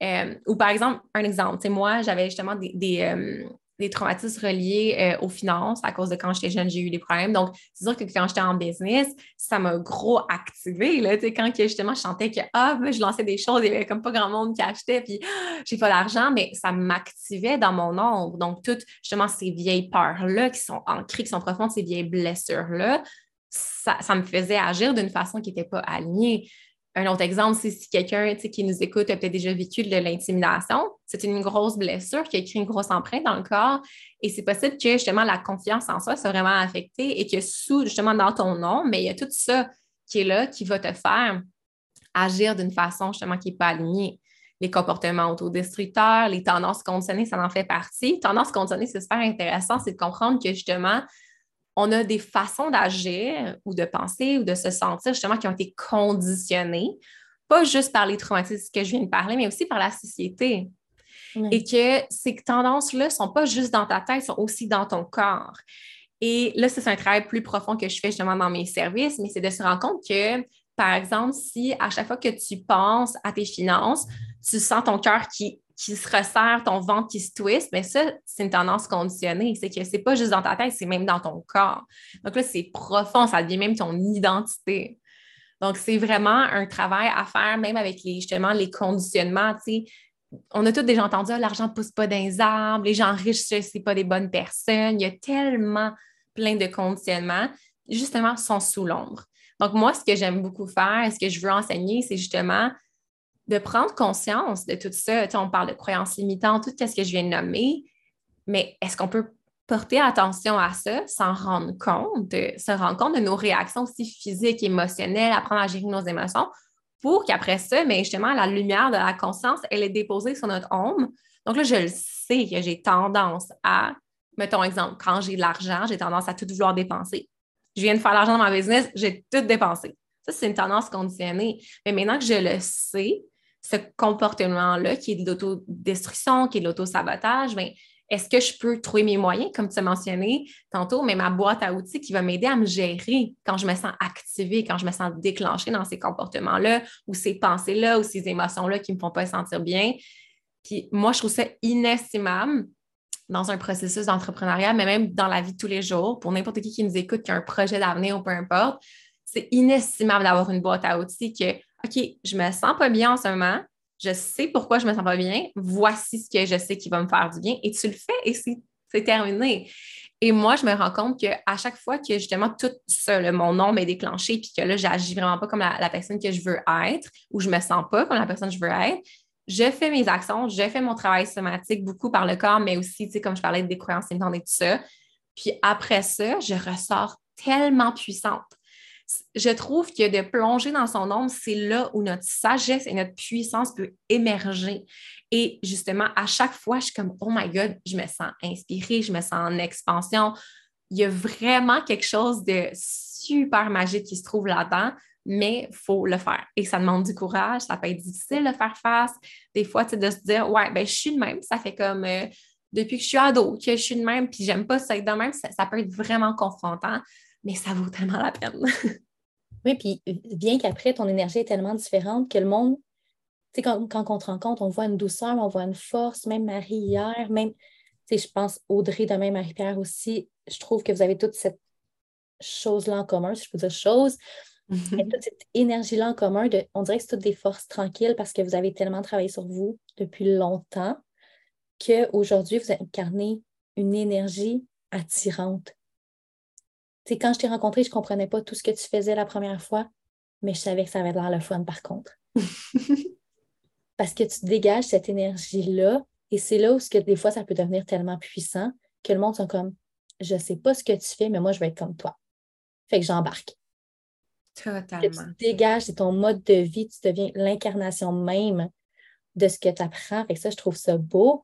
euh, ou par exemple, un exemple, tu sais, moi, j'avais justement des, euh, des traumatismes reliés euh, aux finances à cause de quand j'étais jeune, j'ai eu des problèmes. Donc, c'est sûr que quand j'étais en business, ça m'a gros activé. Là, quand justement, je sentais que ah, je lançais des choses, il n'y avait comme pas grand monde qui achetait, puis j'ai pas d'argent, mais ça m'activait dans mon ombre. Donc, toutes justement ces vieilles peurs-là qui sont ancrées, qui sont profondes, ces vieilles blessures-là, ça me faisait agir d'une façon qui n'était pas alignée. Un autre exemple, c'est si quelqu'un qui nous écoute a peut-être déjà vécu de l'intimidation, c'est une grosse blessure qui a créé une grosse empreinte dans le corps. Et c'est possible que justement la confiance en soi soit vraiment affectée et que sous, justement, dans ton nom, mais il y a tout ça qui est là qui va te faire agir d'une façon justement qui n'est pas alignée. Les comportements autodestructeurs, les tendances conditionnées, ça en fait partie. Tendances conditionnées, c'est super intéressant, c'est de comprendre que justement, on a des façons d'agir ou de penser ou de se sentir justement qui ont été conditionnées, pas juste par les traumatismes que je viens de parler, mais aussi par la société. Et que ces tendances-là ne sont pas juste dans ta tête, sont aussi dans ton corps. Et là, c'est un travail plus profond que je fais justement dans mes services, mais c'est de se rendre compte que, par exemple, si à chaque fois que tu penses à tes finances, tu sens ton cœur qui qui se resserre, ton ventre qui se twist, mais ça, c'est une tendance conditionnée. C'est que c'est pas juste dans ta tête, c'est même dans ton corps. Donc là, c'est profond, ça devient même ton identité. Donc, c'est vraiment un travail à faire, même avec les, justement les conditionnements. On a tous déjà entendu ah, l'argent ne pousse pas dans les arbres, les gens riches, ce n'est pas des bonnes personnes. Il y a tellement plein de conditionnements, justement, sont sous l'ombre. Donc, moi, ce que j'aime beaucoup faire, ce que je veux enseigner, c'est justement de prendre conscience de tout ça. on parle de croyances limitantes, tout ce que je viens de nommer, mais est-ce qu'on peut porter attention à ça, s'en rendre compte, se rendre compte de nos réactions aussi physiques, émotionnelles, apprendre à gérer nos émotions pour qu'après ça, mais justement, la lumière de la conscience, elle est déposée sur notre ombre. Donc là, je le sais que j'ai tendance à, mettons exemple, quand j'ai de l'argent, j'ai tendance à tout vouloir dépenser. Je viens de faire l'argent dans ma business, j'ai tout dépensé. Ça, c'est une tendance conditionnée. Mais maintenant que je le sais, ce comportement-là qui est de l'autodestruction, qui est de l'autosabotage, ben, est-ce que je peux trouver mes moyens, comme tu as mentionné tantôt, mais ma boîte à outils qui va m'aider à me gérer quand je me sens activée, quand je me sens déclenchée dans ces comportements-là ou ces pensées-là ou ces émotions-là qui ne me font pas sentir bien? Puis moi, je trouve ça inestimable dans un processus d'entrepreneuriat, mais même dans la vie de tous les jours, pour n'importe qui qui nous écoute, qui a un projet d'avenir ou peu importe, c'est inestimable d'avoir une boîte à outils que, OK, je me sens pas bien en ce moment, je sais pourquoi je me sens pas bien, voici ce que je sais qui va me faire du bien, et tu le fais et c'est terminé. Et moi, je me rends compte qu'à chaque fois que justement tout ça, mon nom est déclenché, puis que là, j'agis vraiment pas comme la, personne que je veux être, ou je me sens pas comme la personne que je veux être, je fais mes actions, je fais mon travail somatique beaucoup par le corps, mais aussi, tu sais, comme je parlais des croyances limitantes et tout ça. Puis après ça, je ressors tellement puissante je trouve que de plonger dans son ombre, c'est là où notre sagesse et notre puissance peut émerger. Et justement, à chaque fois, je suis comme, oh my God, je me sens inspirée, je me sens en expansion. Il y a vraiment quelque chose de super magique qui se trouve là-dedans, mais il faut le faire. Et ça demande du courage, ça peut être difficile de faire face. Des fois, tu de se dire, ouais, ben, je suis de même. Ça fait comme euh, depuis que je suis ado que je suis de même, puis j'aime pas ça être de même. ça peut être vraiment confrontant mais ça vaut tellement la peine. [LAUGHS] oui, puis bien qu'après, ton énergie est tellement différente que le monde, tu sais, quand, quand, on te rencontre, on voit une douceur, on voit une force, même Marie hier, même, tu sais, je pense Audrey, demain Marie-Pierre aussi, je trouve que vous avez toute cette chose-là en commun, si je peux dire chose, mm-hmm. toute cette énergie-là en commun, de, on dirait que c'est toutes des forces tranquilles parce que vous avez tellement travaillé sur vous depuis longtemps qu'aujourd'hui, vous incarnez une énergie attirante quand je t'ai rencontré, je ne comprenais pas tout ce que tu faisais la première fois, mais je savais que ça avait l'air le fun par contre. [LAUGHS] Parce que tu dégages cette énergie-là, et c'est là où que des fois, ça peut devenir tellement puissant que le monde sont comme je ne sais pas ce que tu fais, mais moi, je vais être comme toi. Fait que j'embarque. Totalement. tu dégages, c'est ton mode de vie, tu deviens l'incarnation même de ce que tu apprends. Fait que ça, je trouve ça beau.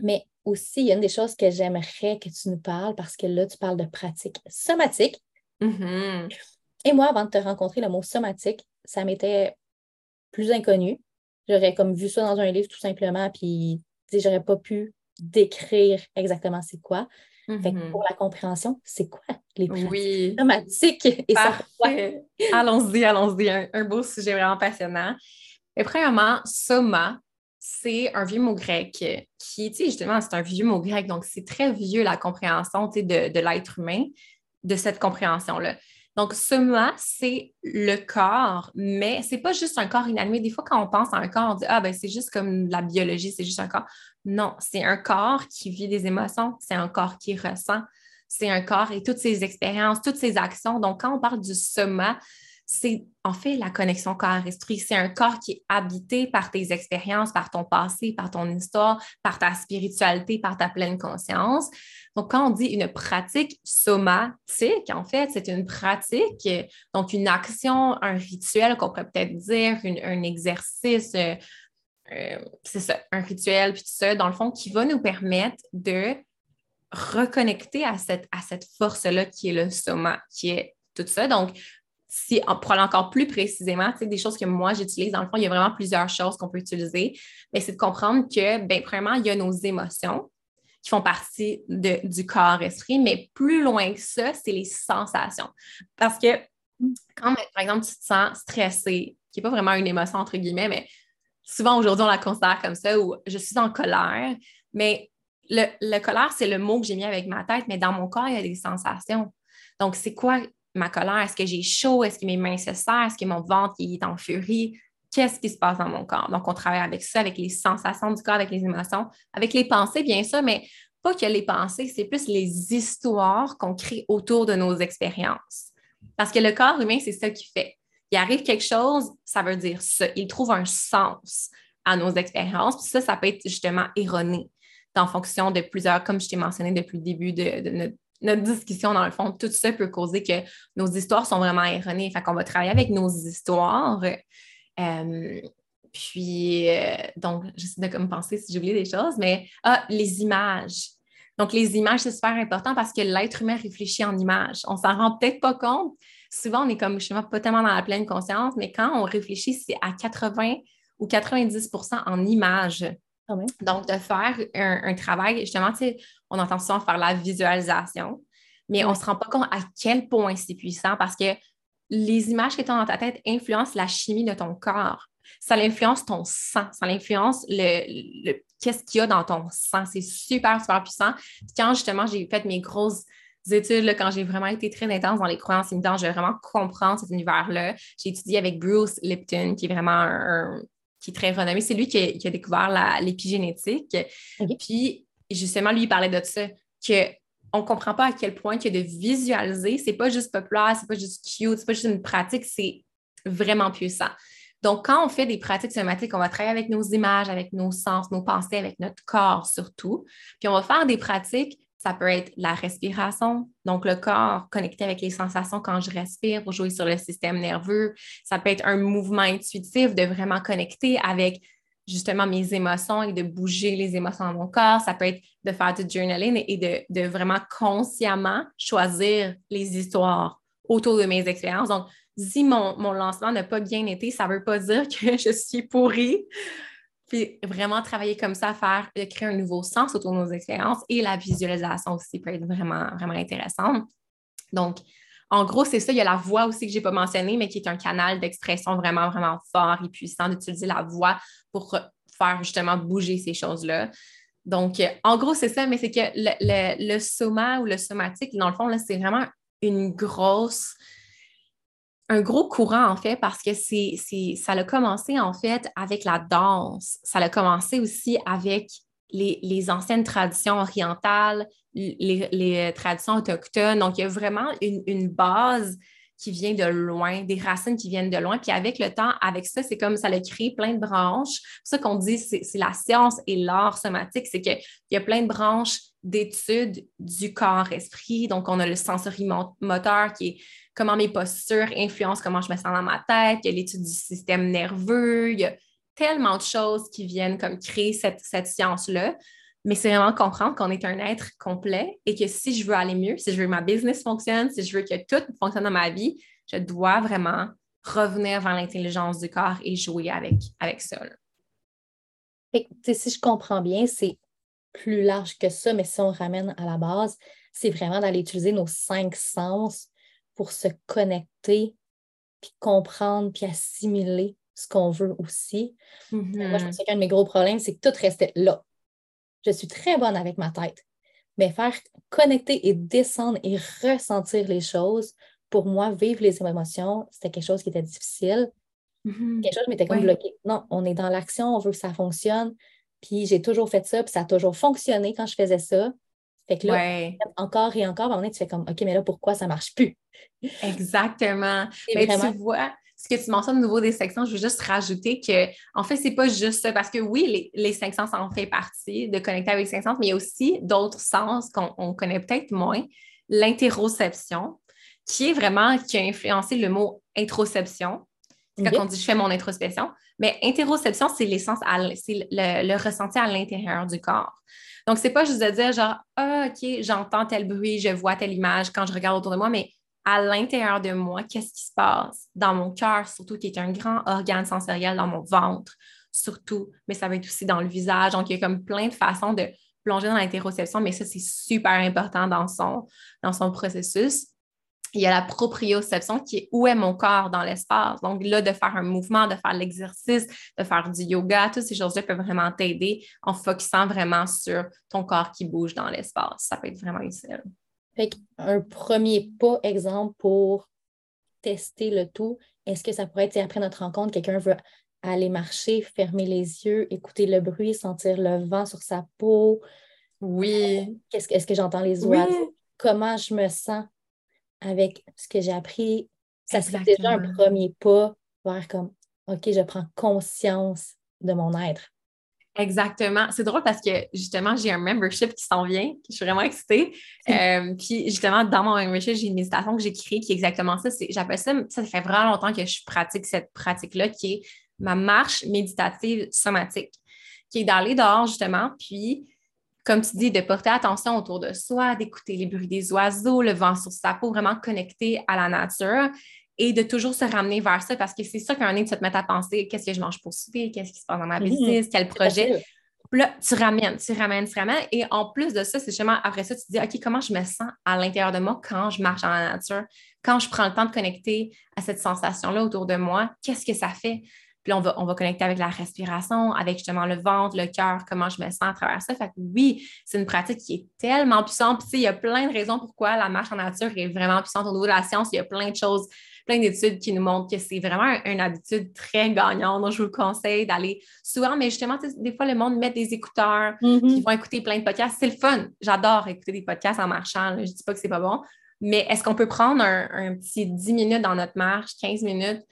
Mais aussi, il y a une des choses que j'aimerais que tu nous parles parce que là, tu parles de pratique somatique. Mm-hmm. Et moi, avant de te rencontrer, le mot somatique, ça m'était plus inconnu. J'aurais comme vu ça dans un livre tout simplement, puis j'aurais pas pu décrire exactement c'est quoi. Mm-hmm. pour la compréhension, c'est quoi les pratiques oui. somatiques? Et allons-y, allons-y. Un, beau sujet vraiment passionnant. Et premièrement, soma, c'est un vieux mot grec qui, tu sais, justement, c'est un vieux mot grec, donc c'est très vieux la compréhension, sais, de, l'être humain, de cette compréhension-là. Donc, soma, c'est le corps, mais c'est pas juste un corps inanimé. Des fois, quand on pense à un corps, on dit Ah, ben, c'est juste comme la biologie, c'est juste un corps. Non, c'est un corps qui vit des émotions, c'est un corps qui ressent, c'est un corps et toutes ses expériences, toutes ses actions. Donc, quand on parle du soma, c'est en fait la connexion corps-esprit. C'est un corps qui est habité par tes expériences, par ton passé, par ton histoire, par ta spiritualité, par ta pleine conscience. Donc, quand on dit une pratique somatique, en fait, c'est une pratique, donc une action, un rituel qu'on pourrait peut-être dire, un exercice, euh, euh, c'est ça, un rituel, puis tout ça, dans le fond, qui va nous permettre de reconnecter à cette, à cette force-là qui est le soma, qui est tout ça. Donc, si, pour aller encore plus précisément, des choses que moi j'utilise, dans le fond, il y a vraiment plusieurs choses qu'on peut utiliser, mais c'est de comprendre que, bien, premièrement, il y a nos émotions qui font partie de, du corps-esprit, mais plus loin que ça, c'est les sensations. Parce que quand, par exemple, tu te sens stressé, qui n'est pas vraiment une émotion, entre guillemets, mais souvent aujourd'hui, on la considère comme ça, ou je suis en colère, mais le, le colère, c'est le mot que j'ai mis avec ma tête, mais dans mon corps, il y a des sensations. Donc, c'est quoi ma colère? Est-ce que j'ai chaud? Est-ce que mes mains se serrent? Est-ce que mon ventre est en furie? Qu'est-ce qui se passe dans mon corps? Donc, on travaille avec ça, avec les sensations du corps, avec les émotions, avec les pensées, bien sûr, mais pas que les pensées, c'est plus les histoires qu'on crée autour de nos expériences. Parce que le corps humain, c'est ça qui fait. Il arrive quelque chose, ça veut dire ça. Il trouve un sens à nos expériences. Puis ça, ça peut être justement erroné en fonction de plusieurs, comme je t'ai mentionné depuis le début de, de notre notre discussion, dans le fond, tout ça peut causer que nos histoires sont vraiment erronées. Fait qu'on va travailler avec nos histoires. Euh, puis, euh, donc, j'essaie de comme penser si j'oublie des choses, mais ah, les images. Donc, les images, c'est super important parce que l'être humain réfléchit en images. On s'en rend peut-être pas compte. Souvent, on est comme, je suis pas tellement dans la pleine conscience, mais quand on réfléchit, c'est à 80 ou 90% en images. Ah Donc, de faire un, travail, justement, tu sais, on entend souvent faire la visualisation, mais on ne se rend pas compte à quel point c'est puissant parce que les images que tu as dans ta tête influencent la chimie de ton corps. Ça influence ton sang, ça influence le, qu'est-ce qu'il y a dans ton sang. C'est super, super puissant. quand justement j'ai fait mes grosses études, quand j'ai vraiment été très intense dans les croyances limitantes, je vais vraiment comprendre cet univers-là. J'ai étudié avec Bruce Lipton, qui est vraiment un, qui est très renommé. C'est lui qui a, découvert l'épigénétique. Puis, justement, lui, il parlait de ça, qu'on ne comprend pas à quel point de visualiser, c'est pas juste populaire, c'est pas juste cute, c'est pas juste une pratique, c'est vraiment puissant. Donc, quand on fait des pratiques somatiques, on va travailler avec nos images, avec nos sens, nos pensées, avec notre corps surtout. Puis, on va faire des pratiques ça peut être la respiration, donc le corps connecté avec les sensations quand je respire pour jouer sur le système nerveux. Ça peut être un mouvement intuitif de vraiment connecter avec justement mes émotions et de bouger les émotions dans mon corps. Ça peut être de faire du journaling et de, vraiment consciemment choisir les histoires autour de mes expériences. Donc, si mon, mon lancement n'a pas bien été, ça ne veut pas dire que [LAUGHS] je suis pourrie. Puis vraiment travailler comme ça, faire, créer un nouveau sens autour de nos expériences et la visualisation aussi peut être vraiment, vraiment intéressante. Donc, en gros, c'est ça. Il y a la voix aussi que je n'ai pas mentionné, mais qui est un canal d'expression vraiment, vraiment fort et puissant d'utiliser la voix pour faire justement bouger ces choses-là. Donc, en gros, c'est ça, mais c'est que le, le, soma ou le somatique, dans le fond, c'est vraiment une grosse un gros courant, en fait, parce que ça a commencé, en fait, avec la danse. Ça a commencé aussi avec les, anciennes traditions orientales, les, traditions autochtones. Donc, il y a vraiment une, base qui vient de loin, des racines qui viennent de loin. Puis avec le temps, avec ça, c'est comme ça a créé plein de branches. C'est qu'on dit, c'est, la science et l'art somatique, c'est qu'il y a plein de branches d'études du corps-esprit. Donc, on a le sensorimoteur qui est comment mes postures influencent comment je me sens dans ma tête, il y a l'étude du système nerveux, tellement de choses qui viennent comme créer cette, science-là. Mais c'est vraiment comprendre qu'on est un être complet et que si je veux aller mieux, si je veux que ma business fonctionne, si je veux que tout fonctionne dans ma vie, je dois vraiment revenir vers l'intelligence du corps et jouer avec, avec ça. si je comprends bien, c'est plus large que ça, mais si on ramène à la base, c'est vraiment d'aller utiliser nos cinq sens pour se connecter, puis comprendre, puis assimiler ce qu'on veut aussi. Moi, je pense qu'un de mes gros problèmes, c'est que tout restait là. Je suis très bonne avec ma tête, mais faire connecter et descendre et ressentir les choses, pour moi, vivre les émotions, c'était quelque chose qui était difficile. Mm-hmm. Quelque chose m'était comme bloqué. Non, on est dans l'action, on veut que ça fonctionne. Puis j'ai toujours fait ça, puis ça a toujours fonctionné quand je faisais ça. Fait que là, encore et encore, à un moment donné, tu fais comme, OK, mais là, pourquoi ça ne marche plus? Exactement. Mais tu vois, ce que tu mentionnes au niveau des sections, je veux juste rajouter que, en fait, ce n'est pas juste ça, parce que oui, les, les cinq sens en fait partie, de connecter avec les cinq sens, mais il y a aussi d'autres sens qu'on connaît peut-être moins. L'interoception, qui est vraiment, qui a influencé le mot introception. C'est quand on dit je fais mon introspection. Mais interoception, c'est l'essence, c'est le, le ressenti à l'intérieur du corps. Donc, c'est pas juste de dire genre, ah, OK, j'entends tel bruit, je vois telle image quand je regarde autour de moi, mais à l'intérieur de moi, qu'est-ce qui se passe dans mon cœur, surtout qui est un grand organe sensoriel dans mon ventre, surtout, mais ça va être aussi dans le visage. Donc, il y a comme plein de façons de plonger dans l'interoception, mais ça, c'est super important dans son, dans son processus il y a la proprioception qui est où est mon corps dans l'espace. Donc là, de faire un mouvement, de faire l'exercice, de faire du yoga, toutes ces choses-là peuvent vraiment t'aider en focusant vraiment sur ton corps qui bouge dans l'espace. Ça peut être vraiment utile. Un premier pas, exemple, pour tester le tout, est-ce que ça pourrait être, après notre rencontre, quelqu'un veut aller marcher, fermer les yeux, écouter le bruit, sentir le vent sur sa peau? Oui. Qu'est-ce est-ce que j'entends les oiseaux? Comment je me sens? avec ce que j'ai appris, ça serait déjà un premier pas vers comme, OK, je prends conscience de mon être. Exactement. C'est drôle parce que justement, j'ai un membership qui s'en vient. Je suis vraiment excitée. [LAUGHS] Euh, puis justement, dans mon membership, j'ai une méditation que j'ai créée qui est exactement ça. J'appelle ça, ça fait vraiment longtemps que je pratique cette pratique-là qui est ma marche méditative somatique, qui est d'aller dehors justement, puis comme tu dis, de porter attention autour de soi, d'écouter les bruits des oiseaux, le vent sur sa peau, vraiment connecter à la nature et de toujours se ramener vers ça parce que c'est ça qu'un nez, tu te mettre à penser qu'est-ce que je mange pour souper, qu'est-ce qui se passe dans ma mhm. business, quel projet. Puis là, tu ramènes, tu ramènes, tu ramènes. Et en plus de ça, c'est justement après ça, tu te dis, OK, comment je me sens à l'intérieur de moi quand je marche dans la nature, quand je prends le temps de connecter à cette sensation-là autour de moi, qu'est-ce que ça fait? Puis là, on va, on va connecter avec la respiration, avec justement le ventre, le cœur, comment je me sens à travers ça. Fait que oui, c'est une pratique qui est tellement puissante. Puis tu sais, il y a plein de raisons pourquoi la marche en nature est vraiment puissante au niveau de la science. Il y a plein de choses, plein d'études qui nous montrent que c'est vraiment une habitude très gagnante. Donc, je vous le conseille d'aller souvent, mais justement, des fois, le monde met des écouteurs, mm-hmm. ils vont écouter plein de podcasts. C'est le fun. J'adore écouter des podcasts en marchant. Je ne dis pas que c'est pas bon. Mais est-ce qu'on peut prendre un, un, petit 10 minutes dans notre marche, 15 minutes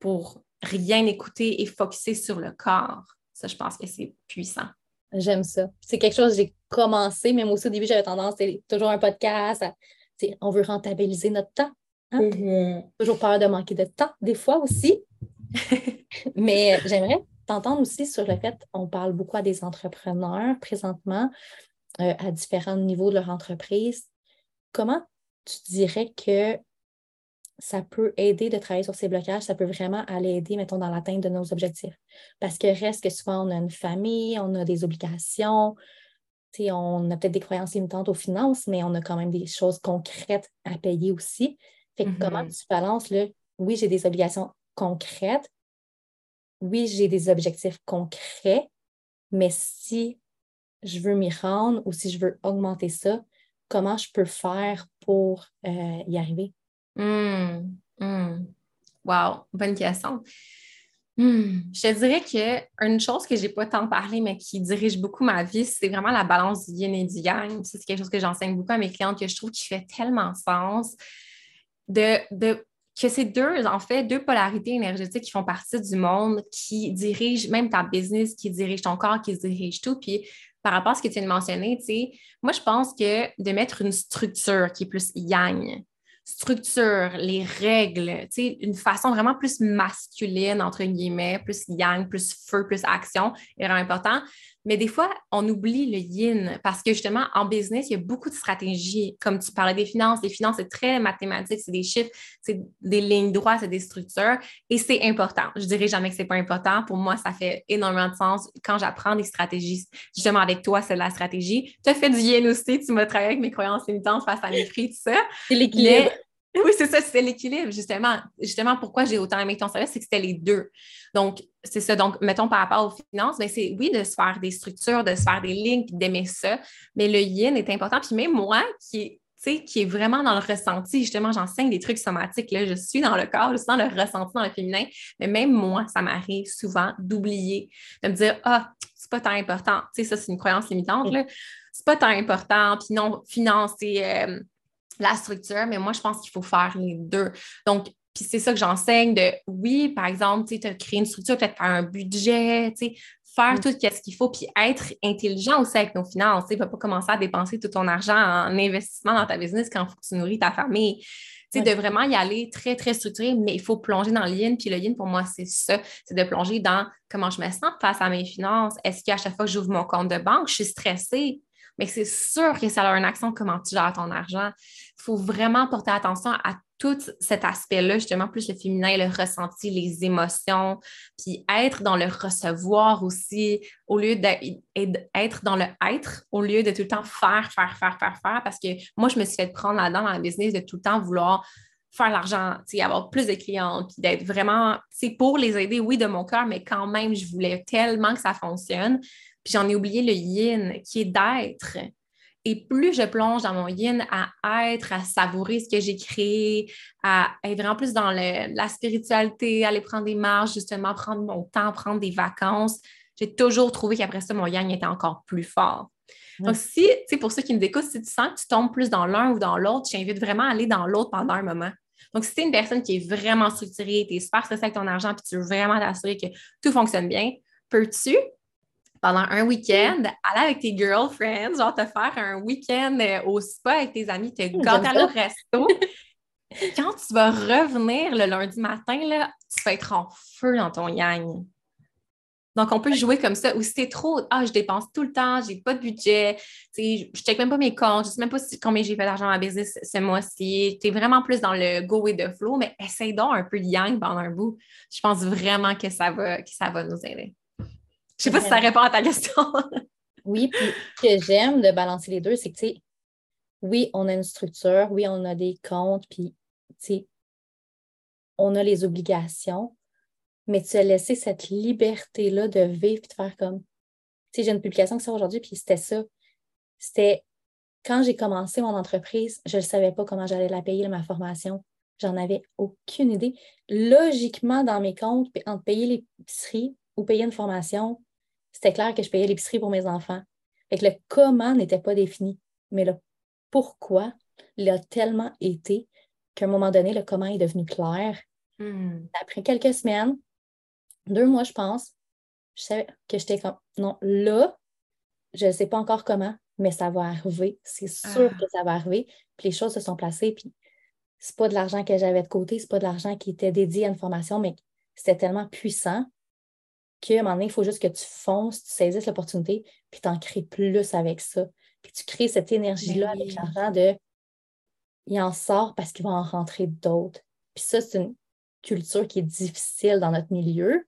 pour rien écouter et focuser sur le corps? Ça, je pense que c'est puissant. J'aime ça. C'est quelque chose que j'ai commencé, mais moi aussi au début, j'avais tendance, c'est toujours un podcast. on veut rentabiliser notre temps. Hein? Mm-hmm. Toujours peur de manquer de temps, des fois aussi. [LAUGHS] mais j'aimerais t'entendre aussi sur le fait, on parle beaucoup à des entrepreneurs présentement, euh, à différents niveaux de leur entreprise. Comment tu dirais que ça peut aider de travailler sur ces blocages, ça peut vraiment aller aider, mettons, dans l'atteinte de nos objectifs? Parce que reste que souvent, on a une famille, on a des obligations, on a peut-être des croyances limitantes aux finances, mais on a quand même des choses concrètes à payer aussi. Fait que comment mm-hmm. tu balances le oui, j'ai des obligations concrètes, oui, j'ai des objectifs concrets, mais si je veux m'y rendre ou si je veux augmenter ça, comment je peux faire pour euh, y arriver? Hum, hum. Wow, bonne question. Hum, je te dirais qu'une chose que je n'ai pas tant parlé, mais qui dirige beaucoup ma vie, c'est vraiment la balance du yin et du yang. C'est quelque chose que j'enseigne beaucoup à mes clientes que je trouve qui fait tellement sens de, que c'est deux, en fait, deux polarités énergétiques qui font partie du monde, qui dirigent même ta business, qui dirigent ton corps, qui dirigent tout. Puis par rapport à ce que tu viens de mentionner, tu sais, moi, je pense que de mettre une structure qui est plus yang, structure, les règles, une façon vraiment plus masculine, entre guillemets, plus yang, plus feu, plus action est vraiment important. Mais des fois, on oublie le yin parce que justement, en business, il y a beaucoup de stratégies. Comme tu parlais des finances, les finances, c'est très mathématique, c'est des chiffres, c'est des lignes droites, c'est des structures et c'est important. Je dirais jamais que c'est pas important. Pour moi, ça fait énormément de sens quand j'apprends des stratégies. Justement, avec toi, c'est la stratégie. Tu as fait du yin aussi, tu m'as travaillé avec mes croyances limitantes face à mes prix, tout ça. C'est l'équilibre. Oui, c'est ça, c'était l'équilibre, justement. Justement, pourquoi j'ai autant aimé ton service, c'est que c'était les deux. Donc, c'est ça. Donc, mettons par rapport aux finances, mais ben, c'est oui de se faire des structures, de se faire des lignes, d'aimer ça. Mais le yin est important. Puis même moi, qui est, qui est vraiment dans le ressenti, justement, j'enseigne des trucs somatiques. Là, je suis dans le corps, je suis dans le ressenti, dans le féminin. Mais même moi, ça m'arrive souvent d'oublier, de me dire Ah, c'est pas tant important. Tu sais, ça, c'est une croyance limitante. Là. C'est pas tant important. Puis non, finance, c'est. Euh, la structure, mais moi, je pense qu'il faut faire les deux. Donc, puis c'est ça que j'enseigne de, oui, par exemple, tu sais, créer une structure, peut-être faire un budget, tu sais, faire mm. tout ce qu'il faut, puis être intelligent aussi avec nos finances. Tu ne pas commencer à dépenser tout ton argent en investissement dans ta business quand tu nourris ta famille. Tu sais, de vraiment y aller très, très structuré, mais il faut plonger dans le yin. Puis le yin, pour moi, c'est ça. C'est de plonger dans comment je me sens face à mes finances. Est-ce qu'à chaque fois que j'ouvre mon compte de banque, je suis stressée? Mais c'est sûr que ça a une action comment tu gères ton argent. Il faut vraiment porter attention à tout cet aspect-là, justement, plus le féminin, le ressenti, les émotions, puis être dans le recevoir aussi, au lieu d'être dans le être, au lieu de tout le temps faire, faire, faire, faire, faire, parce que moi, je me suis fait prendre là-dedans dans la business de tout le temps vouloir faire l'argent, avoir plus de clients, puis d'être vraiment, c'est pour les aider, oui, de mon cœur, mais quand même, je voulais tellement que ça fonctionne. Puis j'en ai oublié le yin, qui est d'être. Et plus je plonge dans mon yin à être, à savourer ce que j'ai créé, à être vraiment plus dans la spiritualité, aller prendre des marches, justement, prendre mon temps, prendre des vacances, j'ai toujours trouvé qu'après ça, mon yang était encore plus fort. Donc, si, tu sais, pour ceux qui me écoutent, si tu sens que tu tombes plus dans l'un ou dans l'autre, je t'invite vraiment à aller dans l'autre pendant un moment. Donc, si tu es une personne qui est vraiment structurée, tu es super stressée avec ton argent, puis tu veux vraiment t'assurer que tout fonctionne bien, peux-tu pendant un week-end, aller avec tes girlfriends, genre te faire un week-end euh, au spa avec tes amis, te gâter au resto. [LAUGHS] Quand tu vas revenir le lundi matin, là, tu vas être en feu dans ton yang. Donc, on peut jouer comme ça. Ou si c'est trop, ah, je dépense tout le temps, j'ai pas de budget, je ne check même pas mes comptes, je sais même pas combien j'ai fait d'argent ma business ce mois-ci. Tu es vraiment plus dans le go with the flow, mais essaye donc un peu de yang pendant un bout. Je pense vraiment que ça va, que ça va nous aider. Je sais pas si ça répond à ta question. [LAUGHS] oui, puis ce que j'aime de balancer les deux, c'est que, tu sais, oui, on a une structure, oui, on a des comptes, puis, tu sais, on a les obligations, mais tu as laissé cette liberté-là de vivre et de faire comme. Tu sais, j'ai une publication que ça aujourd'hui, puis c'était ça. C'était quand j'ai commencé mon entreprise, je ne savais pas comment j'allais la payer, ma formation. J'en avais aucune idée. Logiquement, dans mes comptes, entre payer l'épicerie ou payer une formation, c'était clair que je payais l'épicerie pour mes enfants. Fait que le comment n'était pas défini, mais le pourquoi l'a tellement été qu'à un moment donné, le comment est devenu clair. Hmm. Après quelques semaines, deux mois, je pense, je savais que j'étais comme, non, là, je ne sais pas encore comment, mais ça va arriver. C'est sûr ah. que ça va arriver. Puis les choses se sont placées. Puis c'est pas de l'argent que j'avais de côté, c'est pas de l'argent qui était dédié à une formation, mais c'était tellement puissant qu'à un moment donné, il faut juste que tu fonces, tu saisisses l'opportunité, puis tu en crées plus avec ça. Puis tu crées cette énergie-là ben avec l'argent de il en sort parce qu'il va en rentrer d'autres. Puis ça, c'est une culture qui est difficile dans notre milieu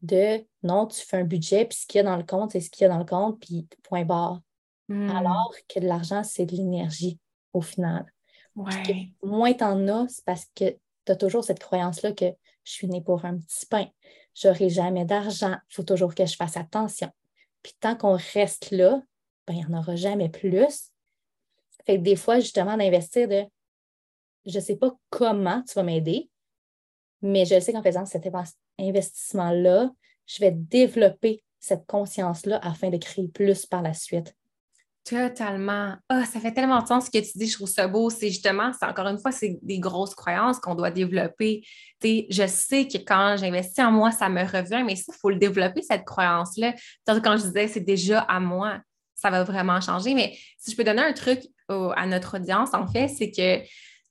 de non, tu fais un budget, puis ce qu'il y a dans le compte, c'est ce qu'il y a dans le compte, puis point barre. Hmm. Alors que l'argent, c'est de l'énergie au final. Ouais. Moins tu en as, c'est parce que tu as toujours cette croyance-là que je suis née pour un petit pain. J'aurai jamais d'argent. Il faut toujours que je fasse attention. Puis tant qu'on reste là, ben, il n'y en aura jamais plus. Fait que des fois, justement, d'investir de je ne sais pas comment tu vas m'aider, mais je sais qu'en faisant cet investissement-là, je vais développer cette conscience-là afin de créer plus par la suite. Totalement. Ah, ça fait tellement de sens ce que tu dis, je trouve ça beau. C'est justement, c'est encore une fois, c'est des grosses croyances qu'on doit développer. je sais que quand j'investis en moi, ça me revient, mais il faut le développer, cette croyance-là. Quand je disais c'est déjà à moi, ça va vraiment changer. Mais si je peux donner un truc à notre audience, en fait, c'est que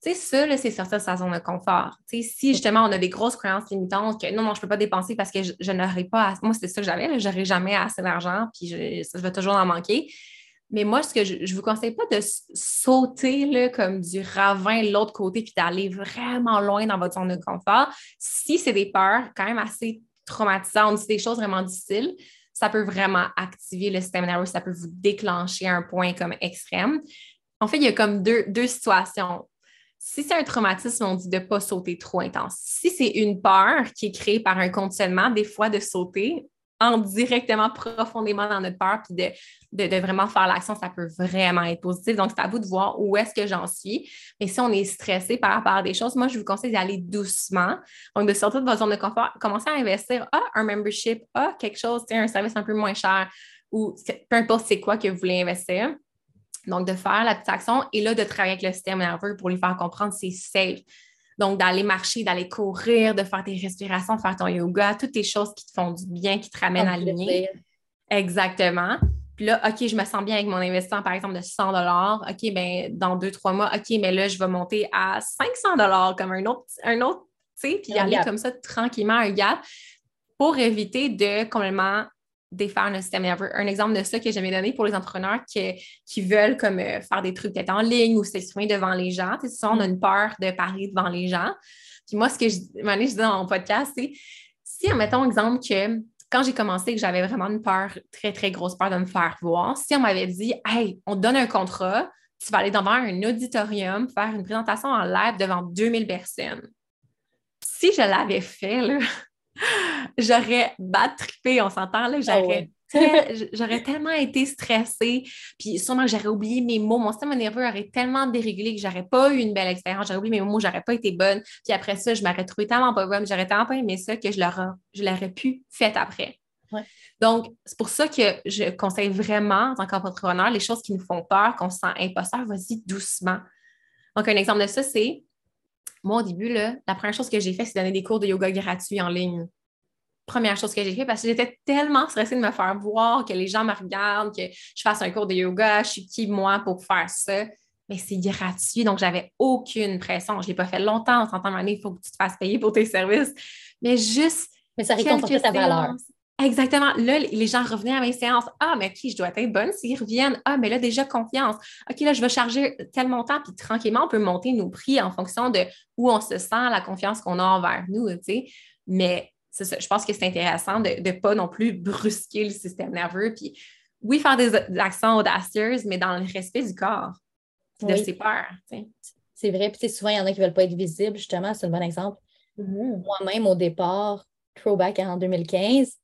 tu sais, ça, c'est sortir de sa zone de confort. Tu sais, si justement on a des grosses croyances limitantes que non, non, je ne peux pas dépenser parce que je, n'aurai pas Moi, c'est ça que j'avais, je n'aurai jamais assez d'argent, puis je, je, vais toujours en manquer. Mais moi, ce que je ne vous conseille pas de sauter là, comme du ravin de l'autre côté puis d'aller vraiment loin dans votre zone de confort. Si c'est des peurs quand même assez traumatisantes, c'est des choses vraiment difficiles, ça peut vraiment activer le système nerveux, ça peut vous déclencher un point comme extrême. En fait, il y a comme deux, deux situations. Si c'est un traumatisme, on dit de ne pas sauter trop intense. Si c'est une peur qui est créée par un conditionnement, des fois de sauter, en directement profondément dans notre peur, puis de, vraiment faire l'action, ça peut vraiment être positif. Donc, c'est à vous de voir où est-ce que j'en suis. Mais si on est stressé par rapport à des choses, moi, je vous conseille d'aller doucement. Donc, de sortir de votre zone de confort, commencer à investir, ah, un membership, ah, quelque chose, un service un peu moins cher, ou peu importe c'est quoi que vous voulez investir. Donc, de faire la petite action et là, de travailler avec le système nerveux pour lui faire comprendre c'est safe. Donc, d'aller marcher, d'aller courir, de faire tes respirations, de faire ton yoga, toutes les choses qui te font du bien, qui te ramènent à l'aligner. Exactement. Puis là, OK, je me sens bien avec mon investissement, par exemple, de 100 OK, bien, dans deux, trois mois, OK, mais là, je vais monter à 500 comme un autre, un autre, tu sais, puis aller comme ça tranquillement, un gap, pour éviter de complètement défaire le système nerveux. Un exemple de ça que j'aimais donné pour les entrepreneurs qui, qui veulent comme euh, faire des trucs peut-être en ligne ou s'exprimer devant les gens. Tu sais, on a une peur de parler devant les gens. Puis moi, ce que je, je disais dans mon podcast, c'est si, mettons exemple que quand j'ai commencé, que j'avais vraiment une peur, très, très grosse peur de me faire voir, si on m'avait dit, hey, on te donne un contrat, tu vas aller devant un auditorium, faire une présentation en live devant 2000 personnes. Si je l'avais fait, là, j'aurais battrippé, on s'entend, là, ah j'aurais. j'aurais tellement été stressée, puis sûrement j'aurais oublié mes mots. Mon système nerveux aurait tellement dérégulé que j'aurais pas eu une belle expérience. J'aurais oublié mes mots, j'aurais pas été bonne. Puis après ça, je m'aurais trouvé tellement pas bonne, j'aurais tellement pas aimé ça que je l'aurais, je l'aurais pu faire après. Donc, c'est pour ça que je conseille vraiment, en tant qu'entrepreneur, les choses qui nous font peur, qu'on se sent imposteur, vas-y doucement. Donc, un exemple de ça, c'est moi, au début, là, la première chose que j'ai fait, c'est donner des cours de yoga gratuits en ligne. Première chose que j'ai fait parce que j'étais tellement stressée de me faire voir, que les gens me regardent, que je fasse un cours de yoga, je suis qui, moi, pour faire ça. Mais c'est gratuit, donc j'avais aucune pression. Je ne l'ai pas fait longtemps. En s'entend, il faut que tu te fasses payer pour tes services. Mais juste. Mais ça récompense ta valeur. Exactement. Là, les gens revenaient à mes séances. Ah, mais qui je dois être bonne s'ils reviennent. Ah, mais là, déjà confiance. OK, là, je vais charger tel montant, puis tranquillement, on peut monter nos prix en fonction de où on se sent, la confiance qu'on a envers nous, tu sais. Mais ça, je pense que c'est intéressant de ne pas non plus brusquer le système nerveux. Puis oui, faire des, actions audacieuses, mais dans le respect du corps, de ses peurs. C'est vrai. Puis souvent, il y en a qui ne veulent pas être visibles, justement. C'est un bon exemple. Mm-hmm. Moi-même, au départ, throwback en 2015,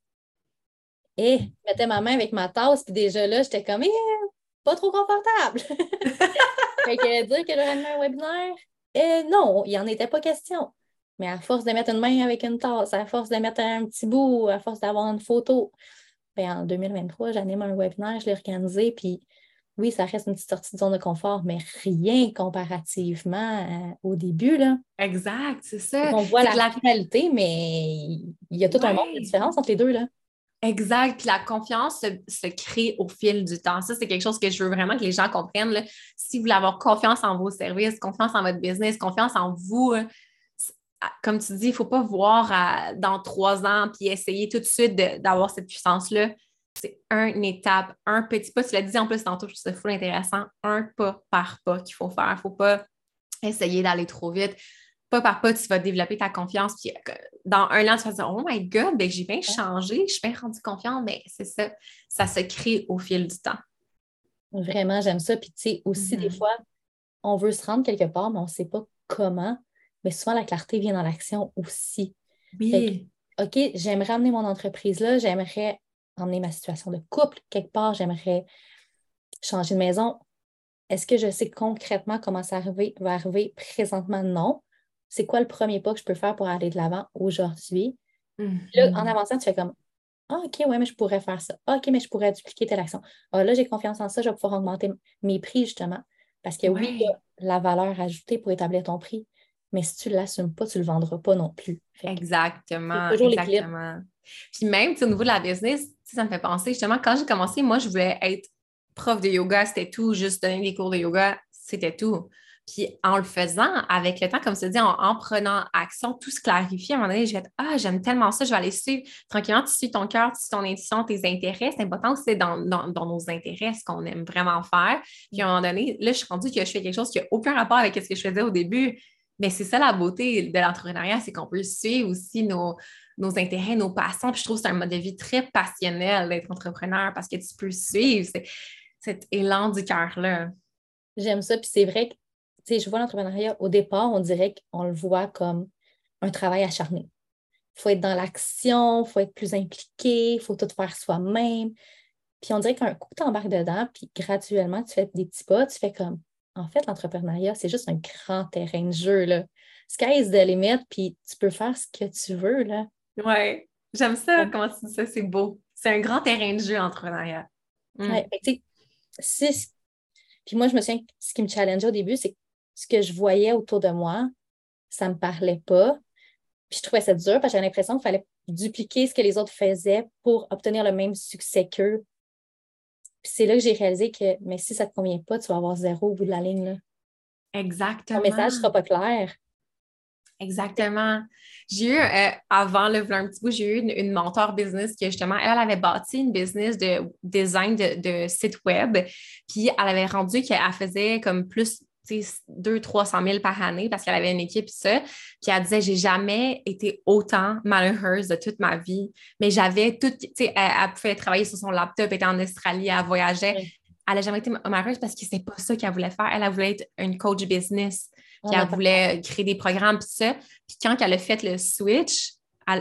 et je mettais ma main avec ma tasse, puis déjà là, j'étais comme, eh, pas trop confortable. [LAUGHS] fait que dire que j'aurais un webinaire, eh, non, il n'y en était pas question. Mais à force de mettre une main avec une tasse, à force de mettre un petit bout, à force d'avoir une photo, bien, en 2023, j'anime un webinaire, je l'ai organisé, puis oui, ça reste une petite sortie de zone de confort, mais rien comparativement euh, au début. Là. Exact, c'est ça. on voit la, finalité, mais il y a tout un monde de différence entre les deux. Là. Exact. Puis la confiance se, crée au fil du temps. Ça, c'est quelque chose que je veux vraiment que les gens comprennent. Si vous voulez avoir confiance en vos services, confiance en votre business, confiance en vous, comme tu dis, il ne faut pas voir dans trois ans puis essayer tout de suite d'avoir cette puissance-là c'est une étape, un petit pas. Tu l'as dit en plus tantôt, je trouve ça fou intéressant. Un pas par pas qu'il faut faire. Il ne faut pas essayer d'aller trop vite. Pas par pas, tu vas développer ta confiance. Puis euh, dans un an, tu vas dire Oh my God, ben, j'ai bien changé, je suis bien rendu confiante. Mais c'est ça, ça se crée au fil du temps. Vraiment, j'aime ça. Puis tu sais, aussi, des mm-hmm. fois, on veut se rendre quelque part, mais on ne sait pas comment. Mais souvent, la clarté vient dans l'action aussi. Oui. OK, j'aimerais amener mon entreprise là, j'aimerais emmener ma situation de couple quelque part, j'aimerais changer de maison. Est-ce que je sais concrètement comment ça va arriver? Présentement? Non. C'est quoi le premier pas que je peux faire pour aller de l'avant aujourd'hui? Là, en mm-hmm. avançant, tu fais comme ah, OK, ouais, mais je pourrais faire ça. Ah, OK, mais je pourrais dupliquer telle action. Ah, là, j'ai confiance en ça, je vais pouvoir augmenter mes prix, justement. Parce que oui, il y a la valeur ajoutée pour établir ton prix, mais si tu ne l'assumes pas, tu ne le vendras pas non plus. exactement. Toujours exactement. Puis même, au niveau de la business, ça me fait penser, justement, quand j'ai commencé, moi, je voulais être prof de yoga, c'était tout, juste donner des cours de yoga, c'était tout. Puis en le faisant, avec le temps, comme tu dis, en, prenant action, tout se clarifie. À un moment donné, je vais être Ah, j'aime tellement ça, je vais aller suivre. Tranquillement, tu suis ton cœur, tu suis ton intuition, tes intérêts. C'est important c'est dans, nos intérêts, ce qu'on aime vraiment faire. Puis à un moment donné, là, je suis rendue que je fais quelque chose qui n'a aucun rapport avec ce que je faisais au début. Mais c'est ça la beauté de l'entrepreneuriat, c'est qu'on peut suivre aussi nos, nos intérêts, nos passions. Puis je trouve que c'est un mode de vie très passionnel d'être entrepreneur parce que tu peux suivre cet élan du cœur-là. J'aime ça. Puis c'est vrai que, je vois l'entrepreneuriat, au départ, on dirait qu'on le voit comme un travail acharné. Il faut être dans l'action, il faut être plus impliqué, il faut tout faire soi-même. Puis on dirait qu'un coup, tu embarques dedans, puis graduellement, tu fais des petits pas, tu fais comme, en fait, l'entrepreneuriat, c'est juste un grand terrain de jeu, là. Sky is the limit, puis tu peux faire ce que tu veux, là. Oui, j'aime ça, comment tu dis ça, c'est beau. C'est un grand terrain de jeu, l'entrepreneuriat. Mm. Ouais, Puis moi, je me souviens, ce qui me challengeait au début, c'est ce que je voyais autour de moi, ça ne me parlait pas. Puis je trouvais ça dur parce que j'avais l'impression qu'il fallait dupliquer ce que les autres faisaient pour obtenir le même succès qu'eux. Puis c'est là que j'ai réalisé que, mais si ça ne te convient pas, tu vas avoir zéro au bout de la ligne. Là. Exactement. Ton message ne sera pas clair. Exactement. J'ai eu, euh, avant le un petit bout, j'ai eu une, mentor business qui, justement, elle, avait bâti une business de design de, site web. Puis elle avait rendu qu'elle faisait comme plus 200-300 000 par année parce qu'elle avait une équipe, ça. Puis elle disait, j'ai jamais été autant malheureuse de toute ma vie. Mais j'avais tout, tu sais, elle, pouvait travailler sur son laptop, elle était en Australie, elle voyageait. Elle n'a jamais été malheureuse parce que c'est pas ça qu'elle voulait faire. Elle, elle voulait être une coach business. Puis elle voulait créer des programmes, puis ça. Puis quand elle a fait le switch,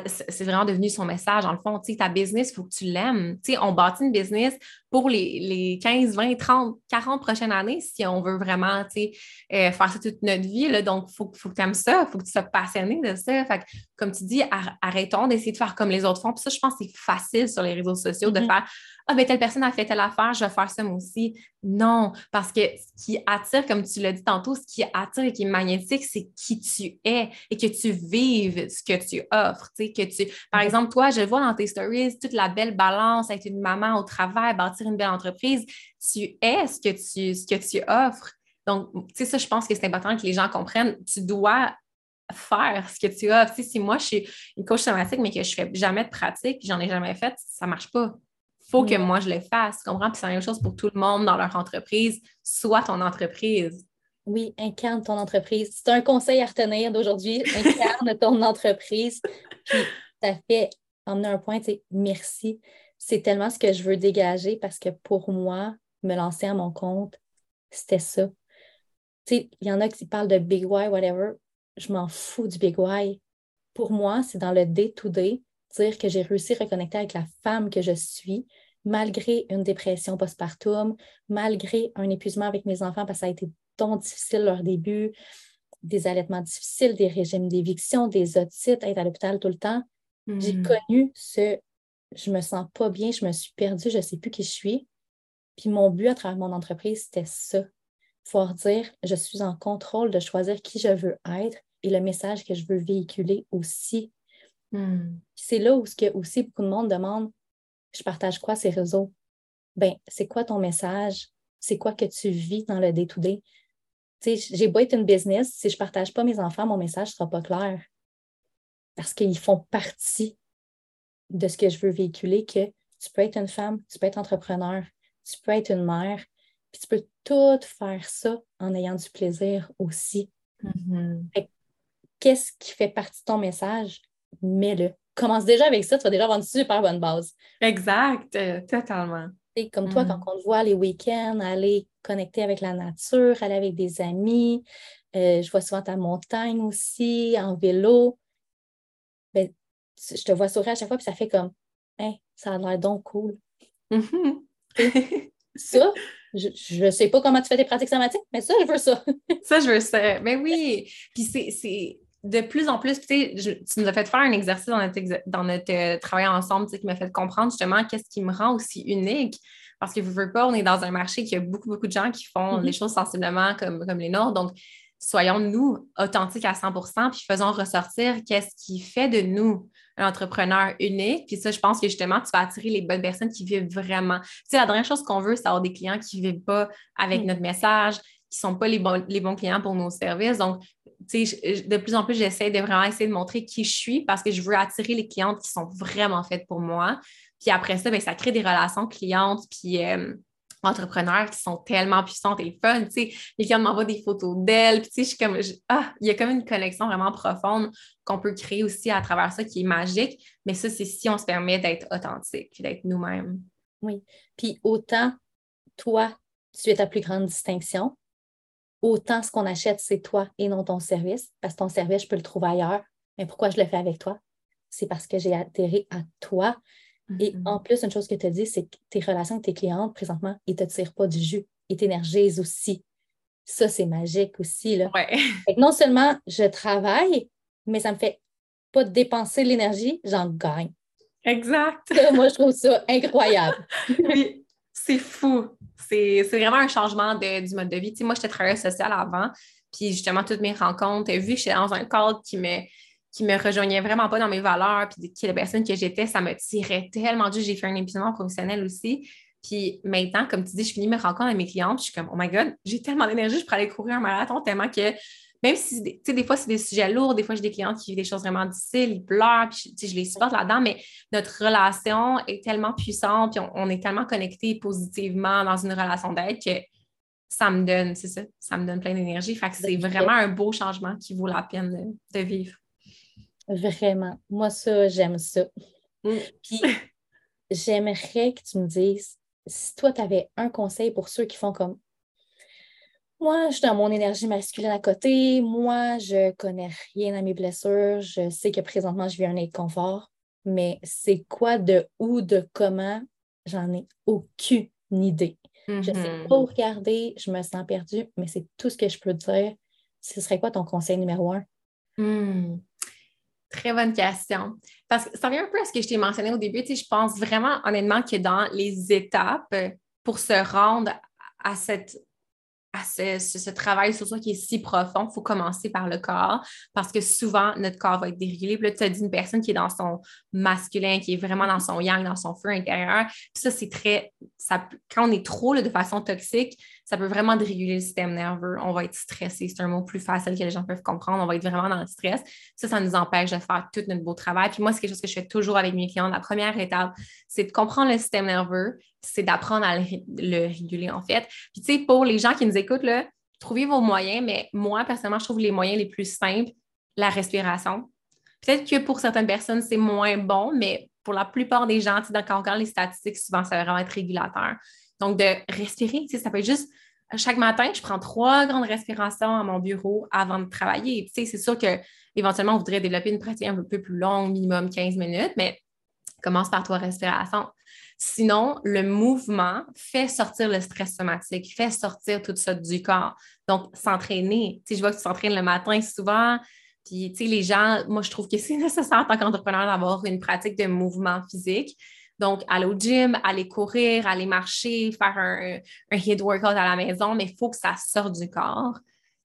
c'est vraiment devenu son message. En le fond, tu sais, ta business, il faut que tu l'aimes. Tu sais, on bâtit une business pour les, 15, 20, 30, 40 prochaines années si on veut vraiment, euh, faire ça toute notre vie. Là. Donc, il faut, faut, que tu aimes ça, il faut que tu sois passionné de ça. Fait comme tu dis, arrêtons d'essayer de faire comme les autres font. Puis ça, je pense que c'est facile sur les réseaux sociaux de mm-hmm. faire ah, ben telle personne a fait telle affaire, je vais faire ça moi aussi. Non, parce que ce qui attire, comme tu l'as dit tantôt, ce qui attire et qui est magnétique, c'est qui tu es et que tu vives ce que tu offres. Que tu... Par exemple, toi, je vois dans tes stories toute la belle balance, être une maman au travail, bâtir une belle entreprise. Tu es ce que tu, ce que tu offres. Donc, tu sais, ça, je pense que c'est important que les gens comprennent. Tu dois faire ce que tu. Tu si moi, je suis une coach somatique, mais que je ne fais jamais de pratique, j'en ai jamais fait, ça ne marche pas. Il faut que moi, je le fasse. Tu comprends? Puis c'est la même chose pour tout le monde dans leur entreprise. Soit ton entreprise. Oui, incarne ton entreprise. C'est un conseil à retenir d'aujourd'hui. Incarne [LAUGHS] ton entreprise. Puis, ça fait emmener un point, tu merci. C'est tellement ce que je veux dégager parce que pour moi, me lancer à mon compte, c'était ça. Tu sais, il y en a qui parlent de big why, whatever. Je m'en fous du big why. Pour moi, c'est dans le day-to-day, dire que j'ai réussi à reconnecter avec la femme que je suis, malgré une dépression postpartum, malgré un épuisement avec mes enfants parce que ça a été tant difficile leur début, des allaitements difficiles, des régimes d'éviction, des otites, être à l'hôpital tout le temps. J'ai hmm. connu ce je me sens pas bien, je me suis perdue, je ne sais plus qui je suis. Puis mon but à travers mon entreprise, c'était ça. Pouvoir dire, je suis en contrôle de choisir qui je veux être et le message que je veux véhiculer aussi. Hmm. C'est là où ce que aussi beaucoup de monde demande, je partage quoi ces réseaux? Ben, c'est quoi ton message? C'est quoi que tu vis dans le day-to-day? j'ai beau être une business, si je ne partage pas mes enfants, mon message ne sera pas clair. Parce qu'ils font partie de ce que je veux véhiculer, que tu peux être une femme, tu peux être entrepreneur, tu peux être une mère, puis tu peux tout faire ça en ayant du plaisir aussi. Mm-hmm. Qu'est-ce qui fait partie de ton message? Mets-le. Commence déjà avec ça, tu vas déjà avoir une super bonne base. Exact, euh, totalement. Et comme toi, quand mm. on te voit les week-ends, aller connecter avec la nature, aller avec des amis, euh, je vois souvent ta montagne aussi, en vélo. Ben, je te vois sourire à chaque fois, puis ça fait comme, hein, ça a l'air donc cool. Mm-hmm. ça, je ne sais pas comment tu fais tes pratiques somatiques, mais ça, je veux ça. [LAUGHS] ça, je veux ça. Mais oui. Puis c'est de plus en plus, tu nous as fait faire un exercice dans notre, dans notre euh, travail ensemble qui m'a fait comprendre justement qu'est-ce qui me rend aussi unique. Parce que vous ne pas, on est dans un marché qui a beaucoup, beaucoup de gens qui font mm-hmm. les choses sensiblement comme, comme les nôtres. Donc, soyons nous authentiques à 100% puis faisons ressortir qu'est-ce qui fait de nous un entrepreneur unique. Puis ça, je pense que justement, tu vas attirer les bonnes personnes qui vivent vraiment. Tu sais, la dernière chose qu'on veut, c'est avoir des clients qui ne vivent pas avec mm. notre message, qui ne sont pas les bons, les bons clients pour nos services. Donc, tu sais, de plus en plus, j'essaie de vraiment essayer de montrer qui je suis parce que je veux attirer les clientes qui sont vraiment faites pour moi. Puis après ça, bien, ça crée des relations clientes. Puis, euh, entrepreneurs qui sont tellement puissantes et fun. Tu sais, les clients m'envoient des photos d'elles. Puis, tu sais, je suis comme, ah, il y a comme une connexion vraiment profonde qu'on peut créer aussi à travers ça qui est magique. Mais ça, c'est si on se permet d'être authentique d'être nous-mêmes. Oui. Puis, autant toi, tu es ta plus grande distinction, autant ce qu'on achète, c'est toi et non ton service. Parce que ton service, je peux le trouver ailleurs. Mais pourquoi je le fais avec toi? C'est parce que j'ai atterri à toi et mm-hmm. en plus, une chose que tu as dit, c'est que tes relations avec tes clientes, présentement, ils ne te tirent pas du jus, ils t'énergisent aussi. Ça, c'est magique aussi. Là. [LAUGHS] non seulement je travaille, mais ça me fait pas dépenser l'énergie, j'en gagne. Exact. moi, je trouve ça incroyable. [LAUGHS] oui, c'est fou. C'est vraiment un changement de, du mode de vie. Tu sais, moi, j'étais travailleuse sociale avant, puis justement, toutes mes rencontres, vu que j'étais dans un cadre qui me qui me rejoignait vraiment pas dans mes valeurs, puis qui la personne que j'étais, ça me tirait tellement du. J'ai fait un épuisement professionnel aussi. Puis maintenant, comme tu dis, je finis mes rencontres avec mes clientes, je suis comme, oh my God, j'ai tellement d'énergie, je pourrais aller courir un marathon tellement que même si, tu sais, des fois, c'est des sujets lourds, des fois, j'ai des clientes qui vivent des choses vraiment difficiles, ils pleurent, puis je les supporte là-dedans, mais notre relation est tellement puissante, puis on, est tellement connectés positivement dans une relation d'aide que ça me donne, c'est ça, ça me donne plein d'énergie. Fait que c'est vraiment un beau changement qui vaut la peine de vivre. Vraiment. Moi, ça, j'aime ça. Mm. Puis, j'aimerais que tu me dises, si toi, tu avais un conseil pour ceux qui font comme moi, je suis dans mon énergie masculine à côté, moi, je connais rien à mes blessures, je sais que présentement, je vis un inconfort, mais c'est quoi, de où, de comment, j'en ai aucune idée. Je ne sais mm-hmm. pas où regarder, je me sens perdue, mais c'est tout ce que je peux dire. Ce serait quoi ton conseil numéro un? Mm. Très bonne question. Parce que ça vient un peu à ce que je t'ai mentionné au début. Tu je pense vraiment honnêtement que dans les étapes pour se rendre à cette à ce, travail sur soi qui est si profond, il faut commencer par le corps parce que souvent, notre corps va être dérégulé. Puis là, tu as dit une personne qui est dans son masculin, qui est vraiment dans son yang, dans son feu intérieur. Puis ça, c'est très. Quand on est trop de façon toxique, ça peut vraiment déréguler le système nerveux. On va être stressé. C'est un mot plus facile que les gens peuvent comprendre. On va être vraiment dans le stress. Ça, ça nous empêche de faire tout notre beau travail. Puis moi, c'est quelque chose que je fais toujours avec mes clients. La première étape, c'est de comprendre le système nerveux, c'est d'apprendre à le, réguler, en fait. Puis, tu sais, pour les gens qui nous écoutent, là, trouvez vos moyens, mais moi, personnellement, je trouve les moyens les plus simples, la respiration. Peut-être que pour certaines personnes, c'est moins bon, mais pour la plupart des gens, quand on regarde les statistiques, souvent, ça va vraiment être régulateur. Donc, de respirer, ça peut être juste chaque matin, je prends trois grandes respirations à mon bureau avant de travailler. c'est sûr qu'éventuellement, on voudrait développer une pratique un peu plus longue, minimum 15 minutes, mais commence par trois respirations. Sinon, le mouvement fait sortir le stress somatique, fait sortir tout ça du corps. Donc, s'entraîner. je vois que tu s'entraînes le matin souvent. Puis, tu sais, les gens, moi, je trouve que c'est [LAUGHS] nécessaire en tant qu'entrepreneur d'avoir une pratique de mouvement physique. Donc, aller au gym, aller courir, aller marcher, faire un, un hit workout à la maison, mais il faut que ça sorte du corps.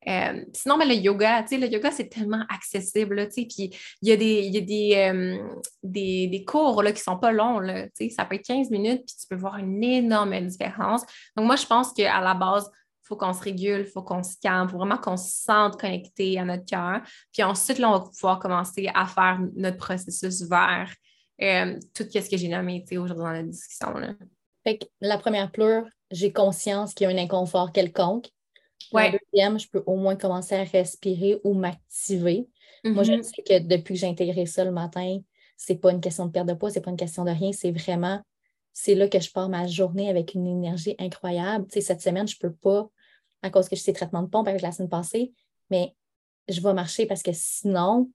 Euh, sinon, mais le yoga, le yoga, c'est tellement accessible, il y a des, y a des, euh, des, des, cours là, qui sont pas longs, là, ça peut être 15 minutes, puis tu peux voir une énorme différence. Donc, moi, je pense qu'à la base, il faut qu'on se régule, il faut qu'on se calme, il faut vraiment qu'on se sente connecté à notre cœur. Puis ensuite, là, on va pouvoir commencer à faire notre processus vers euh, tout ce que j'ai nommé aujourd'hui dans la discussion. Là. Fait que la première pleure, j'ai conscience qu'il y a un inconfort quelconque. La deuxième, je peux au moins commencer à respirer ou m'activer. Moi, je mm-hmm. sais que depuis que j'ai intégré ça le matin, c'est pas une question de perte de poids, c'est pas une question de rien, c'est vraiment, c'est là que je pars ma journée avec une énergie incroyable. Tu sais, cette semaine, je peux pas, à cause que j'ai ces traitements de pompe avec la semaine passée, mais je vais marcher parce que sinon,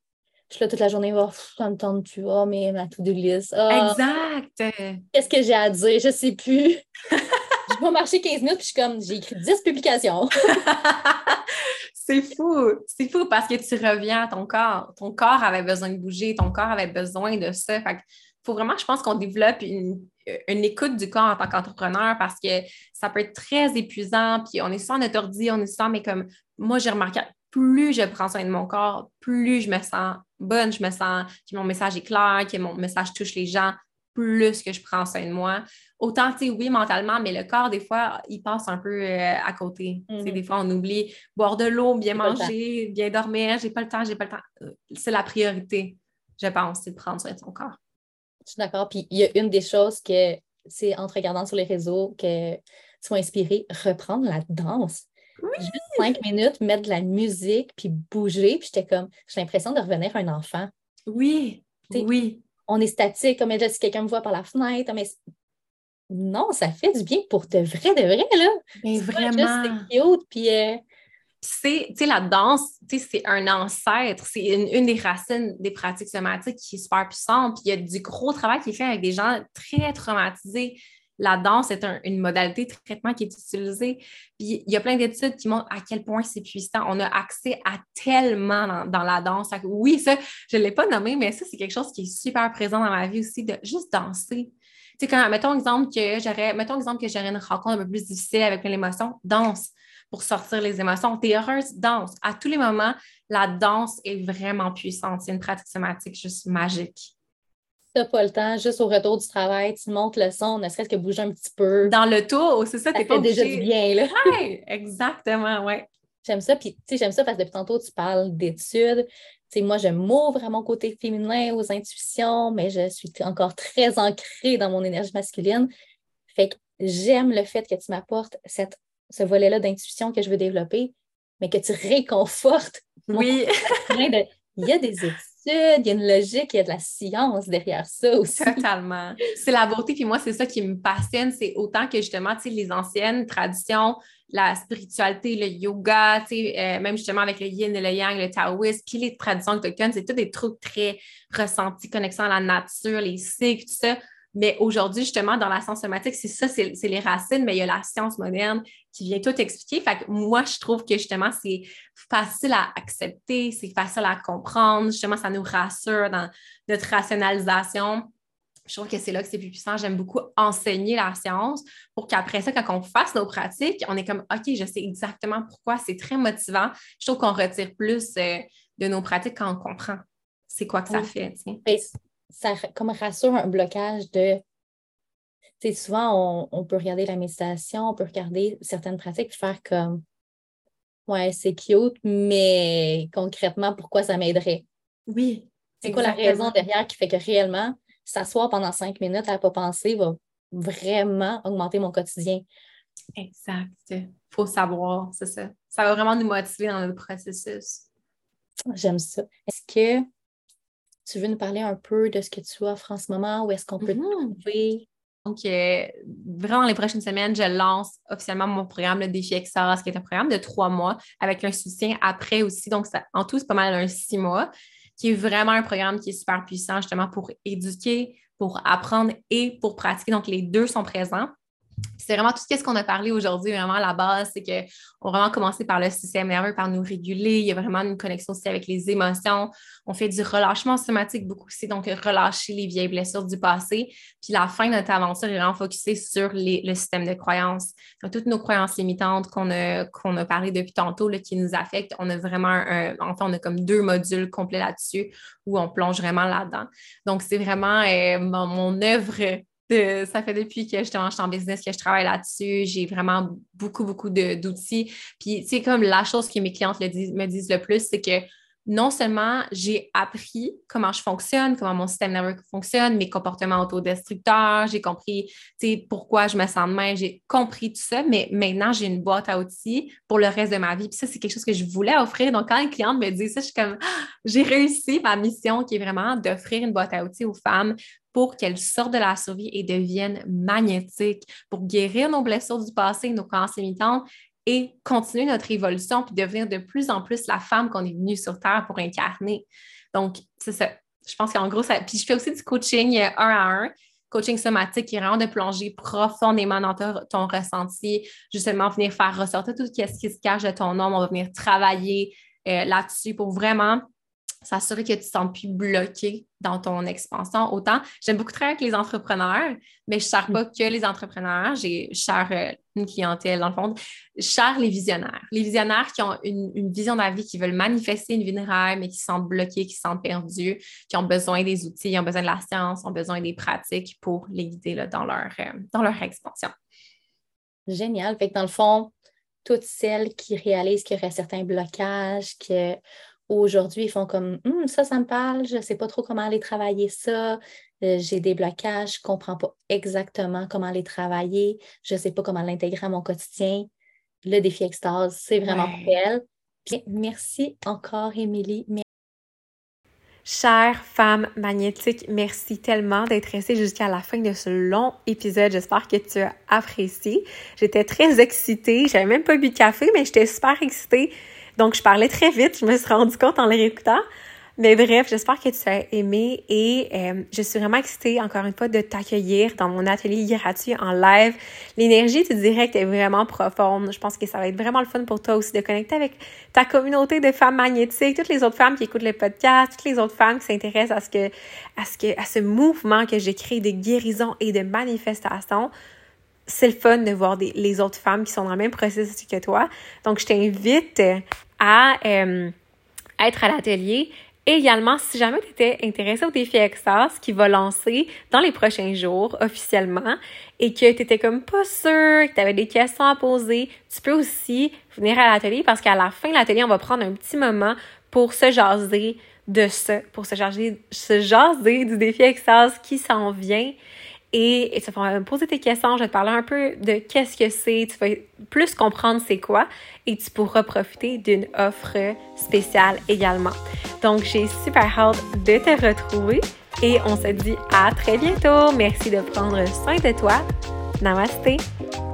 je suis là toute la journée, oh, ça me tente tu oh, mais ma to-do list. Ah, exact. Qu'est-ce que j'ai à dire? Je sais plus. [LAUGHS] je vais marcher 15 minutes, puis je suis comme, j'ai écrit 10 publications. [LAUGHS] c'est fou. C'est fou parce que tu reviens à ton corps. Ton corps avait besoin de bouger, ton corps avait besoin de ça. Fait faut vraiment, je pense, qu'on développe une, écoute du corps en tant qu'entrepreneur parce que ça peut être très épuisant. Puis on est sans notre ordi, on est sans, mais comme moi, j'ai remarqué, plus je prends soin de mon corps, plus je me sens bonne, je me sens que mon message est clair, que mon message touche les gens, plus que je prends soin de moi. Autant, tu sais, oui, mentalement, mais le corps, des fois, il passe un peu euh, à côté. Mm Des fois, on oublie boire de l'eau, bien manger, bien dormir. J'ai pas le temps, j'ai pas le temps. Euh, c'est la priorité, je pense, c'est de prendre soin de son corps. Je suis d'accord. Puis il y a une des choses que c'est en te regardant sur les réseaux que tu vas inspirer, reprendre la danse. Juste cinq minutes, mettre de la musique, puis bouger. Puis j'étais comme, j'ai l'impression de revenir un enfant. Oui, oui. On est statique, comme si quelqu'un me voit par la fenêtre. Mais non, ça fait du bien pour de vrai, de vrai, là. Mais vraiment. C'est cute, puis... Euh, c'est, la danse, c'est un ancêtre, c'est une, une, des racines des pratiques somatiques qui est super puissante. Puis il y a du gros travail qui est fait avec des gens très traumatisés la danse est une modalité de traitement qui est utilisée. Puis il y a plein d'études qui montrent à quel point c'est puissant. On a accès à tellement dans, la danse. Oui, ça, je ne l'ai pas nommé, mais ça, c'est quelque chose qui est super présent dans ma vie aussi, de juste danser. Tu sais, quand, mettons exemple que j'aurais, mettons exemple que j'aurais une rencontre un peu plus difficile avec l'émotion, danse pour sortir les émotions. T'es heureuse, danse. À tous les moments, la danse est vraiment puissante. C'est une pratique somatique juste magique n'as pas le temps, juste au retour du travail, tu montes le son, ne serait-ce que bouger un petit peu. Dans le tour, c'est ça, t'es pas déjà du bien, là. Oui, exactement, oui. J'aime ça, puis tu sais, j'aime ça parce que depuis tantôt, tu parles d'études. Tu sais, moi, je m'ouvre à mon côté féminin, aux intuitions, mais je suis encore très ancrée dans mon énergie masculine. Fait que j'aime le fait que tu m'apportes cette, ce volet-là d'intuition que je veux développer, mais que tu réconfortes. Oui. [LAUGHS] il y a des études il y a une logique, il y a de la science derrière ça aussi. Totalement. C'est la beauté, puis moi, c'est ça qui me passionne, c'est autant que justement, tu sais, les anciennes traditions, la spiritualité, le yoga, euh, même justement avec le yin et le yang, le taoïsme, puis les traditions autochtones, c'est tout des trucs très ressentis, connexion à la nature, les cycles, tout ça. Mais aujourd'hui, justement, dans la science somatique, c'est ça, c'est les racines, mais il y a la science moderne qui vient tout expliquer. Fait que moi, je trouve que justement, c'est facile à accepter, c'est facile à comprendre. Justement, ça nous rassure dans notre rationalisation. Je trouve que c'est là que c'est plus puissant. J'aime beaucoup enseigner la science pour qu'après ça, quand on fasse nos pratiques, on est comme OK, je sais exactement pourquoi. C'est très motivant. Je trouve qu'on retire plus euh, de nos pratiques quand on comprend c'est quoi que ça fait ça comme rassure un blocage de. souvent, on, peut regarder la méditation, on peut regarder certaines pratiques et faire comme Ouais, c'est cute, mais concrètement, pourquoi ça m'aiderait? Oui. C'est quoi la raison derrière qui fait que réellement, s'asseoir pendant cinq minutes à ne pas penser va vraiment augmenter mon quotidien? Exact. Il faut savoir, c'est ça. Ça va vraiment nous motiver dans le processus. J'aime ça. Est-ce que tu veux nous parler un peu de ce que tu offres en ce moment? Où est-ce qu'on peut te mm-hmm. trouver? Donc, euh, vraiment, les prochaines semaines, je lance officiellement mon programme, le Défi Exas, qui est un programme de trois mois avec un soutien après aussi. Donc, ça, en tout, c'est pas mal un six mois, qui est vraiment un programme qui est super puissant justement pour éduquer, pour apprendre et pour pratiquer. Donc, les deux sont présents. C'est vraiment tout ce qu'on a parlé aujourd'hui, vraiment à la base, c'est qu'on va vraiment commencer par le système nerveux, par nous réguler. Il y a vraiment une connexion aussi avec les émotions. On fait du relâchement somatique beaucoup aussi, donc relâcher les vieilles blessures du passé. Puis la fin de notre aventure est vraiment focusée sur le système de croyances. Toutes nos croyances limitantes qu'on a, a parlé depuis tantôt, là, qui nous affectent, on a vraiment un, enfin, on a comme deux modules complets là-dessus où on plonge vraiment là-dedans. Donc, c'est vraiment euh, mon œuvre ça fait depuis que je suis en business que je travaille là-dessus. J'ai vraiment beaucoup, beaucoup d'outils. Puis, tu sais, comme la chose que mes clientes me disent le plus, c'est que non seulement j'ai appris comment je fonctionne, comment mon système nerveux fonctionne, mes comportements autodestructeurs, j'ai compris pourquoi je me sens de j'ai compris tout ça, mais maintenant j'ai une boîte à outils pour le reste de ma vie. Puis ça, c'est quelque chose que je voulais offrir. Donc, quand une cliente me dit ça, je suis comme [GASPS] j'ai réussi ma mission qui est vraiment d'offrir une boîte à outils aux femmes pour qu'elles sortent de la survie et deviennent magnétiques, pour guérir nos blessures du passé, nos croyances limitantes et continuer notre évolution puis devenir de plus en plus la femme qu'on est venue sur Terre pour incarner. Donc, c'est ça. Je pense qu'en gros, ça. Puis je fais aussi du coaching euh, un à un, coaching somatique qui est vraiment de plonger profondément dans ton, ressenti, justement venir faire ressortir tout ce qui se cache de ton nom. On va venir travailler euh, là-dessus pour vraiment s'assurer que tu ne te sens plus bloqué dans ton expansion. Autant, j'aime beaucoup travailler avec les entrepreneurs, mais je ne cherche pas que les entrepreneurs. J'ai, cherche euh, une clientèle, dans le fond. Je cherche les visionnaires. Les visionnaires qui ont une, vision de la vie, qui veulent manifester une vie de rêve, mais qui se sentent bloqués, qui se sentent perdus, qui ont besoin des outils, ont besoin de la science, ont besoin des pratiques pour les guider là, dans, leur, euh, dans leur expansion. Génial. Fait que dans le fond, toutes celles qui réalisent qu'il y aurait certains blocages, que aujourd'hui, ils font comme hum, ça, ça me parle, je ne sais pas trop comment aller travailler ça, euh, j'ai des blocages, je ne comprends pas exactement comment les travailler, je ne sais pas comment l'intégrer à mon quotidien. Le défi extase, c'est vraiment belle. merci encore, Émilie. Chère femme magnétique, merci tellement d'être restée jusqu'à la fin de ce long épisode. J'espère que tu as apprécié. J'étais très excitée. J'avais même pas bu de café, mais j'étais super excitée donc, je parlais très vite, je me suis rendu compte en les réécoutant. Mais bref, j'espère que tu as aimé et euh, je suis vraiment excitée encore une fois de t'accueillir dans mon atelier gratuit en live. L'énergie du direct est vraiment profonde. Je pense que ça va être vraiment le fun pour toi aussi de connecter avec ta communauté de femmes magnétiques, toutes les autres femmes qui écoutent le podcast, toutes les autres femmes qui s'intéressent à ce que à ce que à ce mouvement que j'ai créé de guérison et de manifestation c'est le fun de voir les autres femmes qui sont dans le même processus que toi. Donc, je t'invite à euh, être à l'atelier. Et également, si jamais tu étais intéressé au défi Exas qui va lancer dans les prochains jours officiellement et que tu étais comme pas sûr, que tu avais des questions à poser, tu peux aussi venir à l'atelier parce qu'à la fin de l'atelier, on va prendre un petit moment pour se jaser de ça, pour se jaser, se jaser du défi Exas qui s'en vient et, tu vas me poser tes questions, je vais te parler un peu de qu'est-ce que c'est, tu vas plus comprendre c'est quoi et tu pourras profiter d'une offre spéciale également. Donc, j'ai super hâte de te retrouver et on se dit à très bientôt. Merci de prendre soin de toi. Namaste.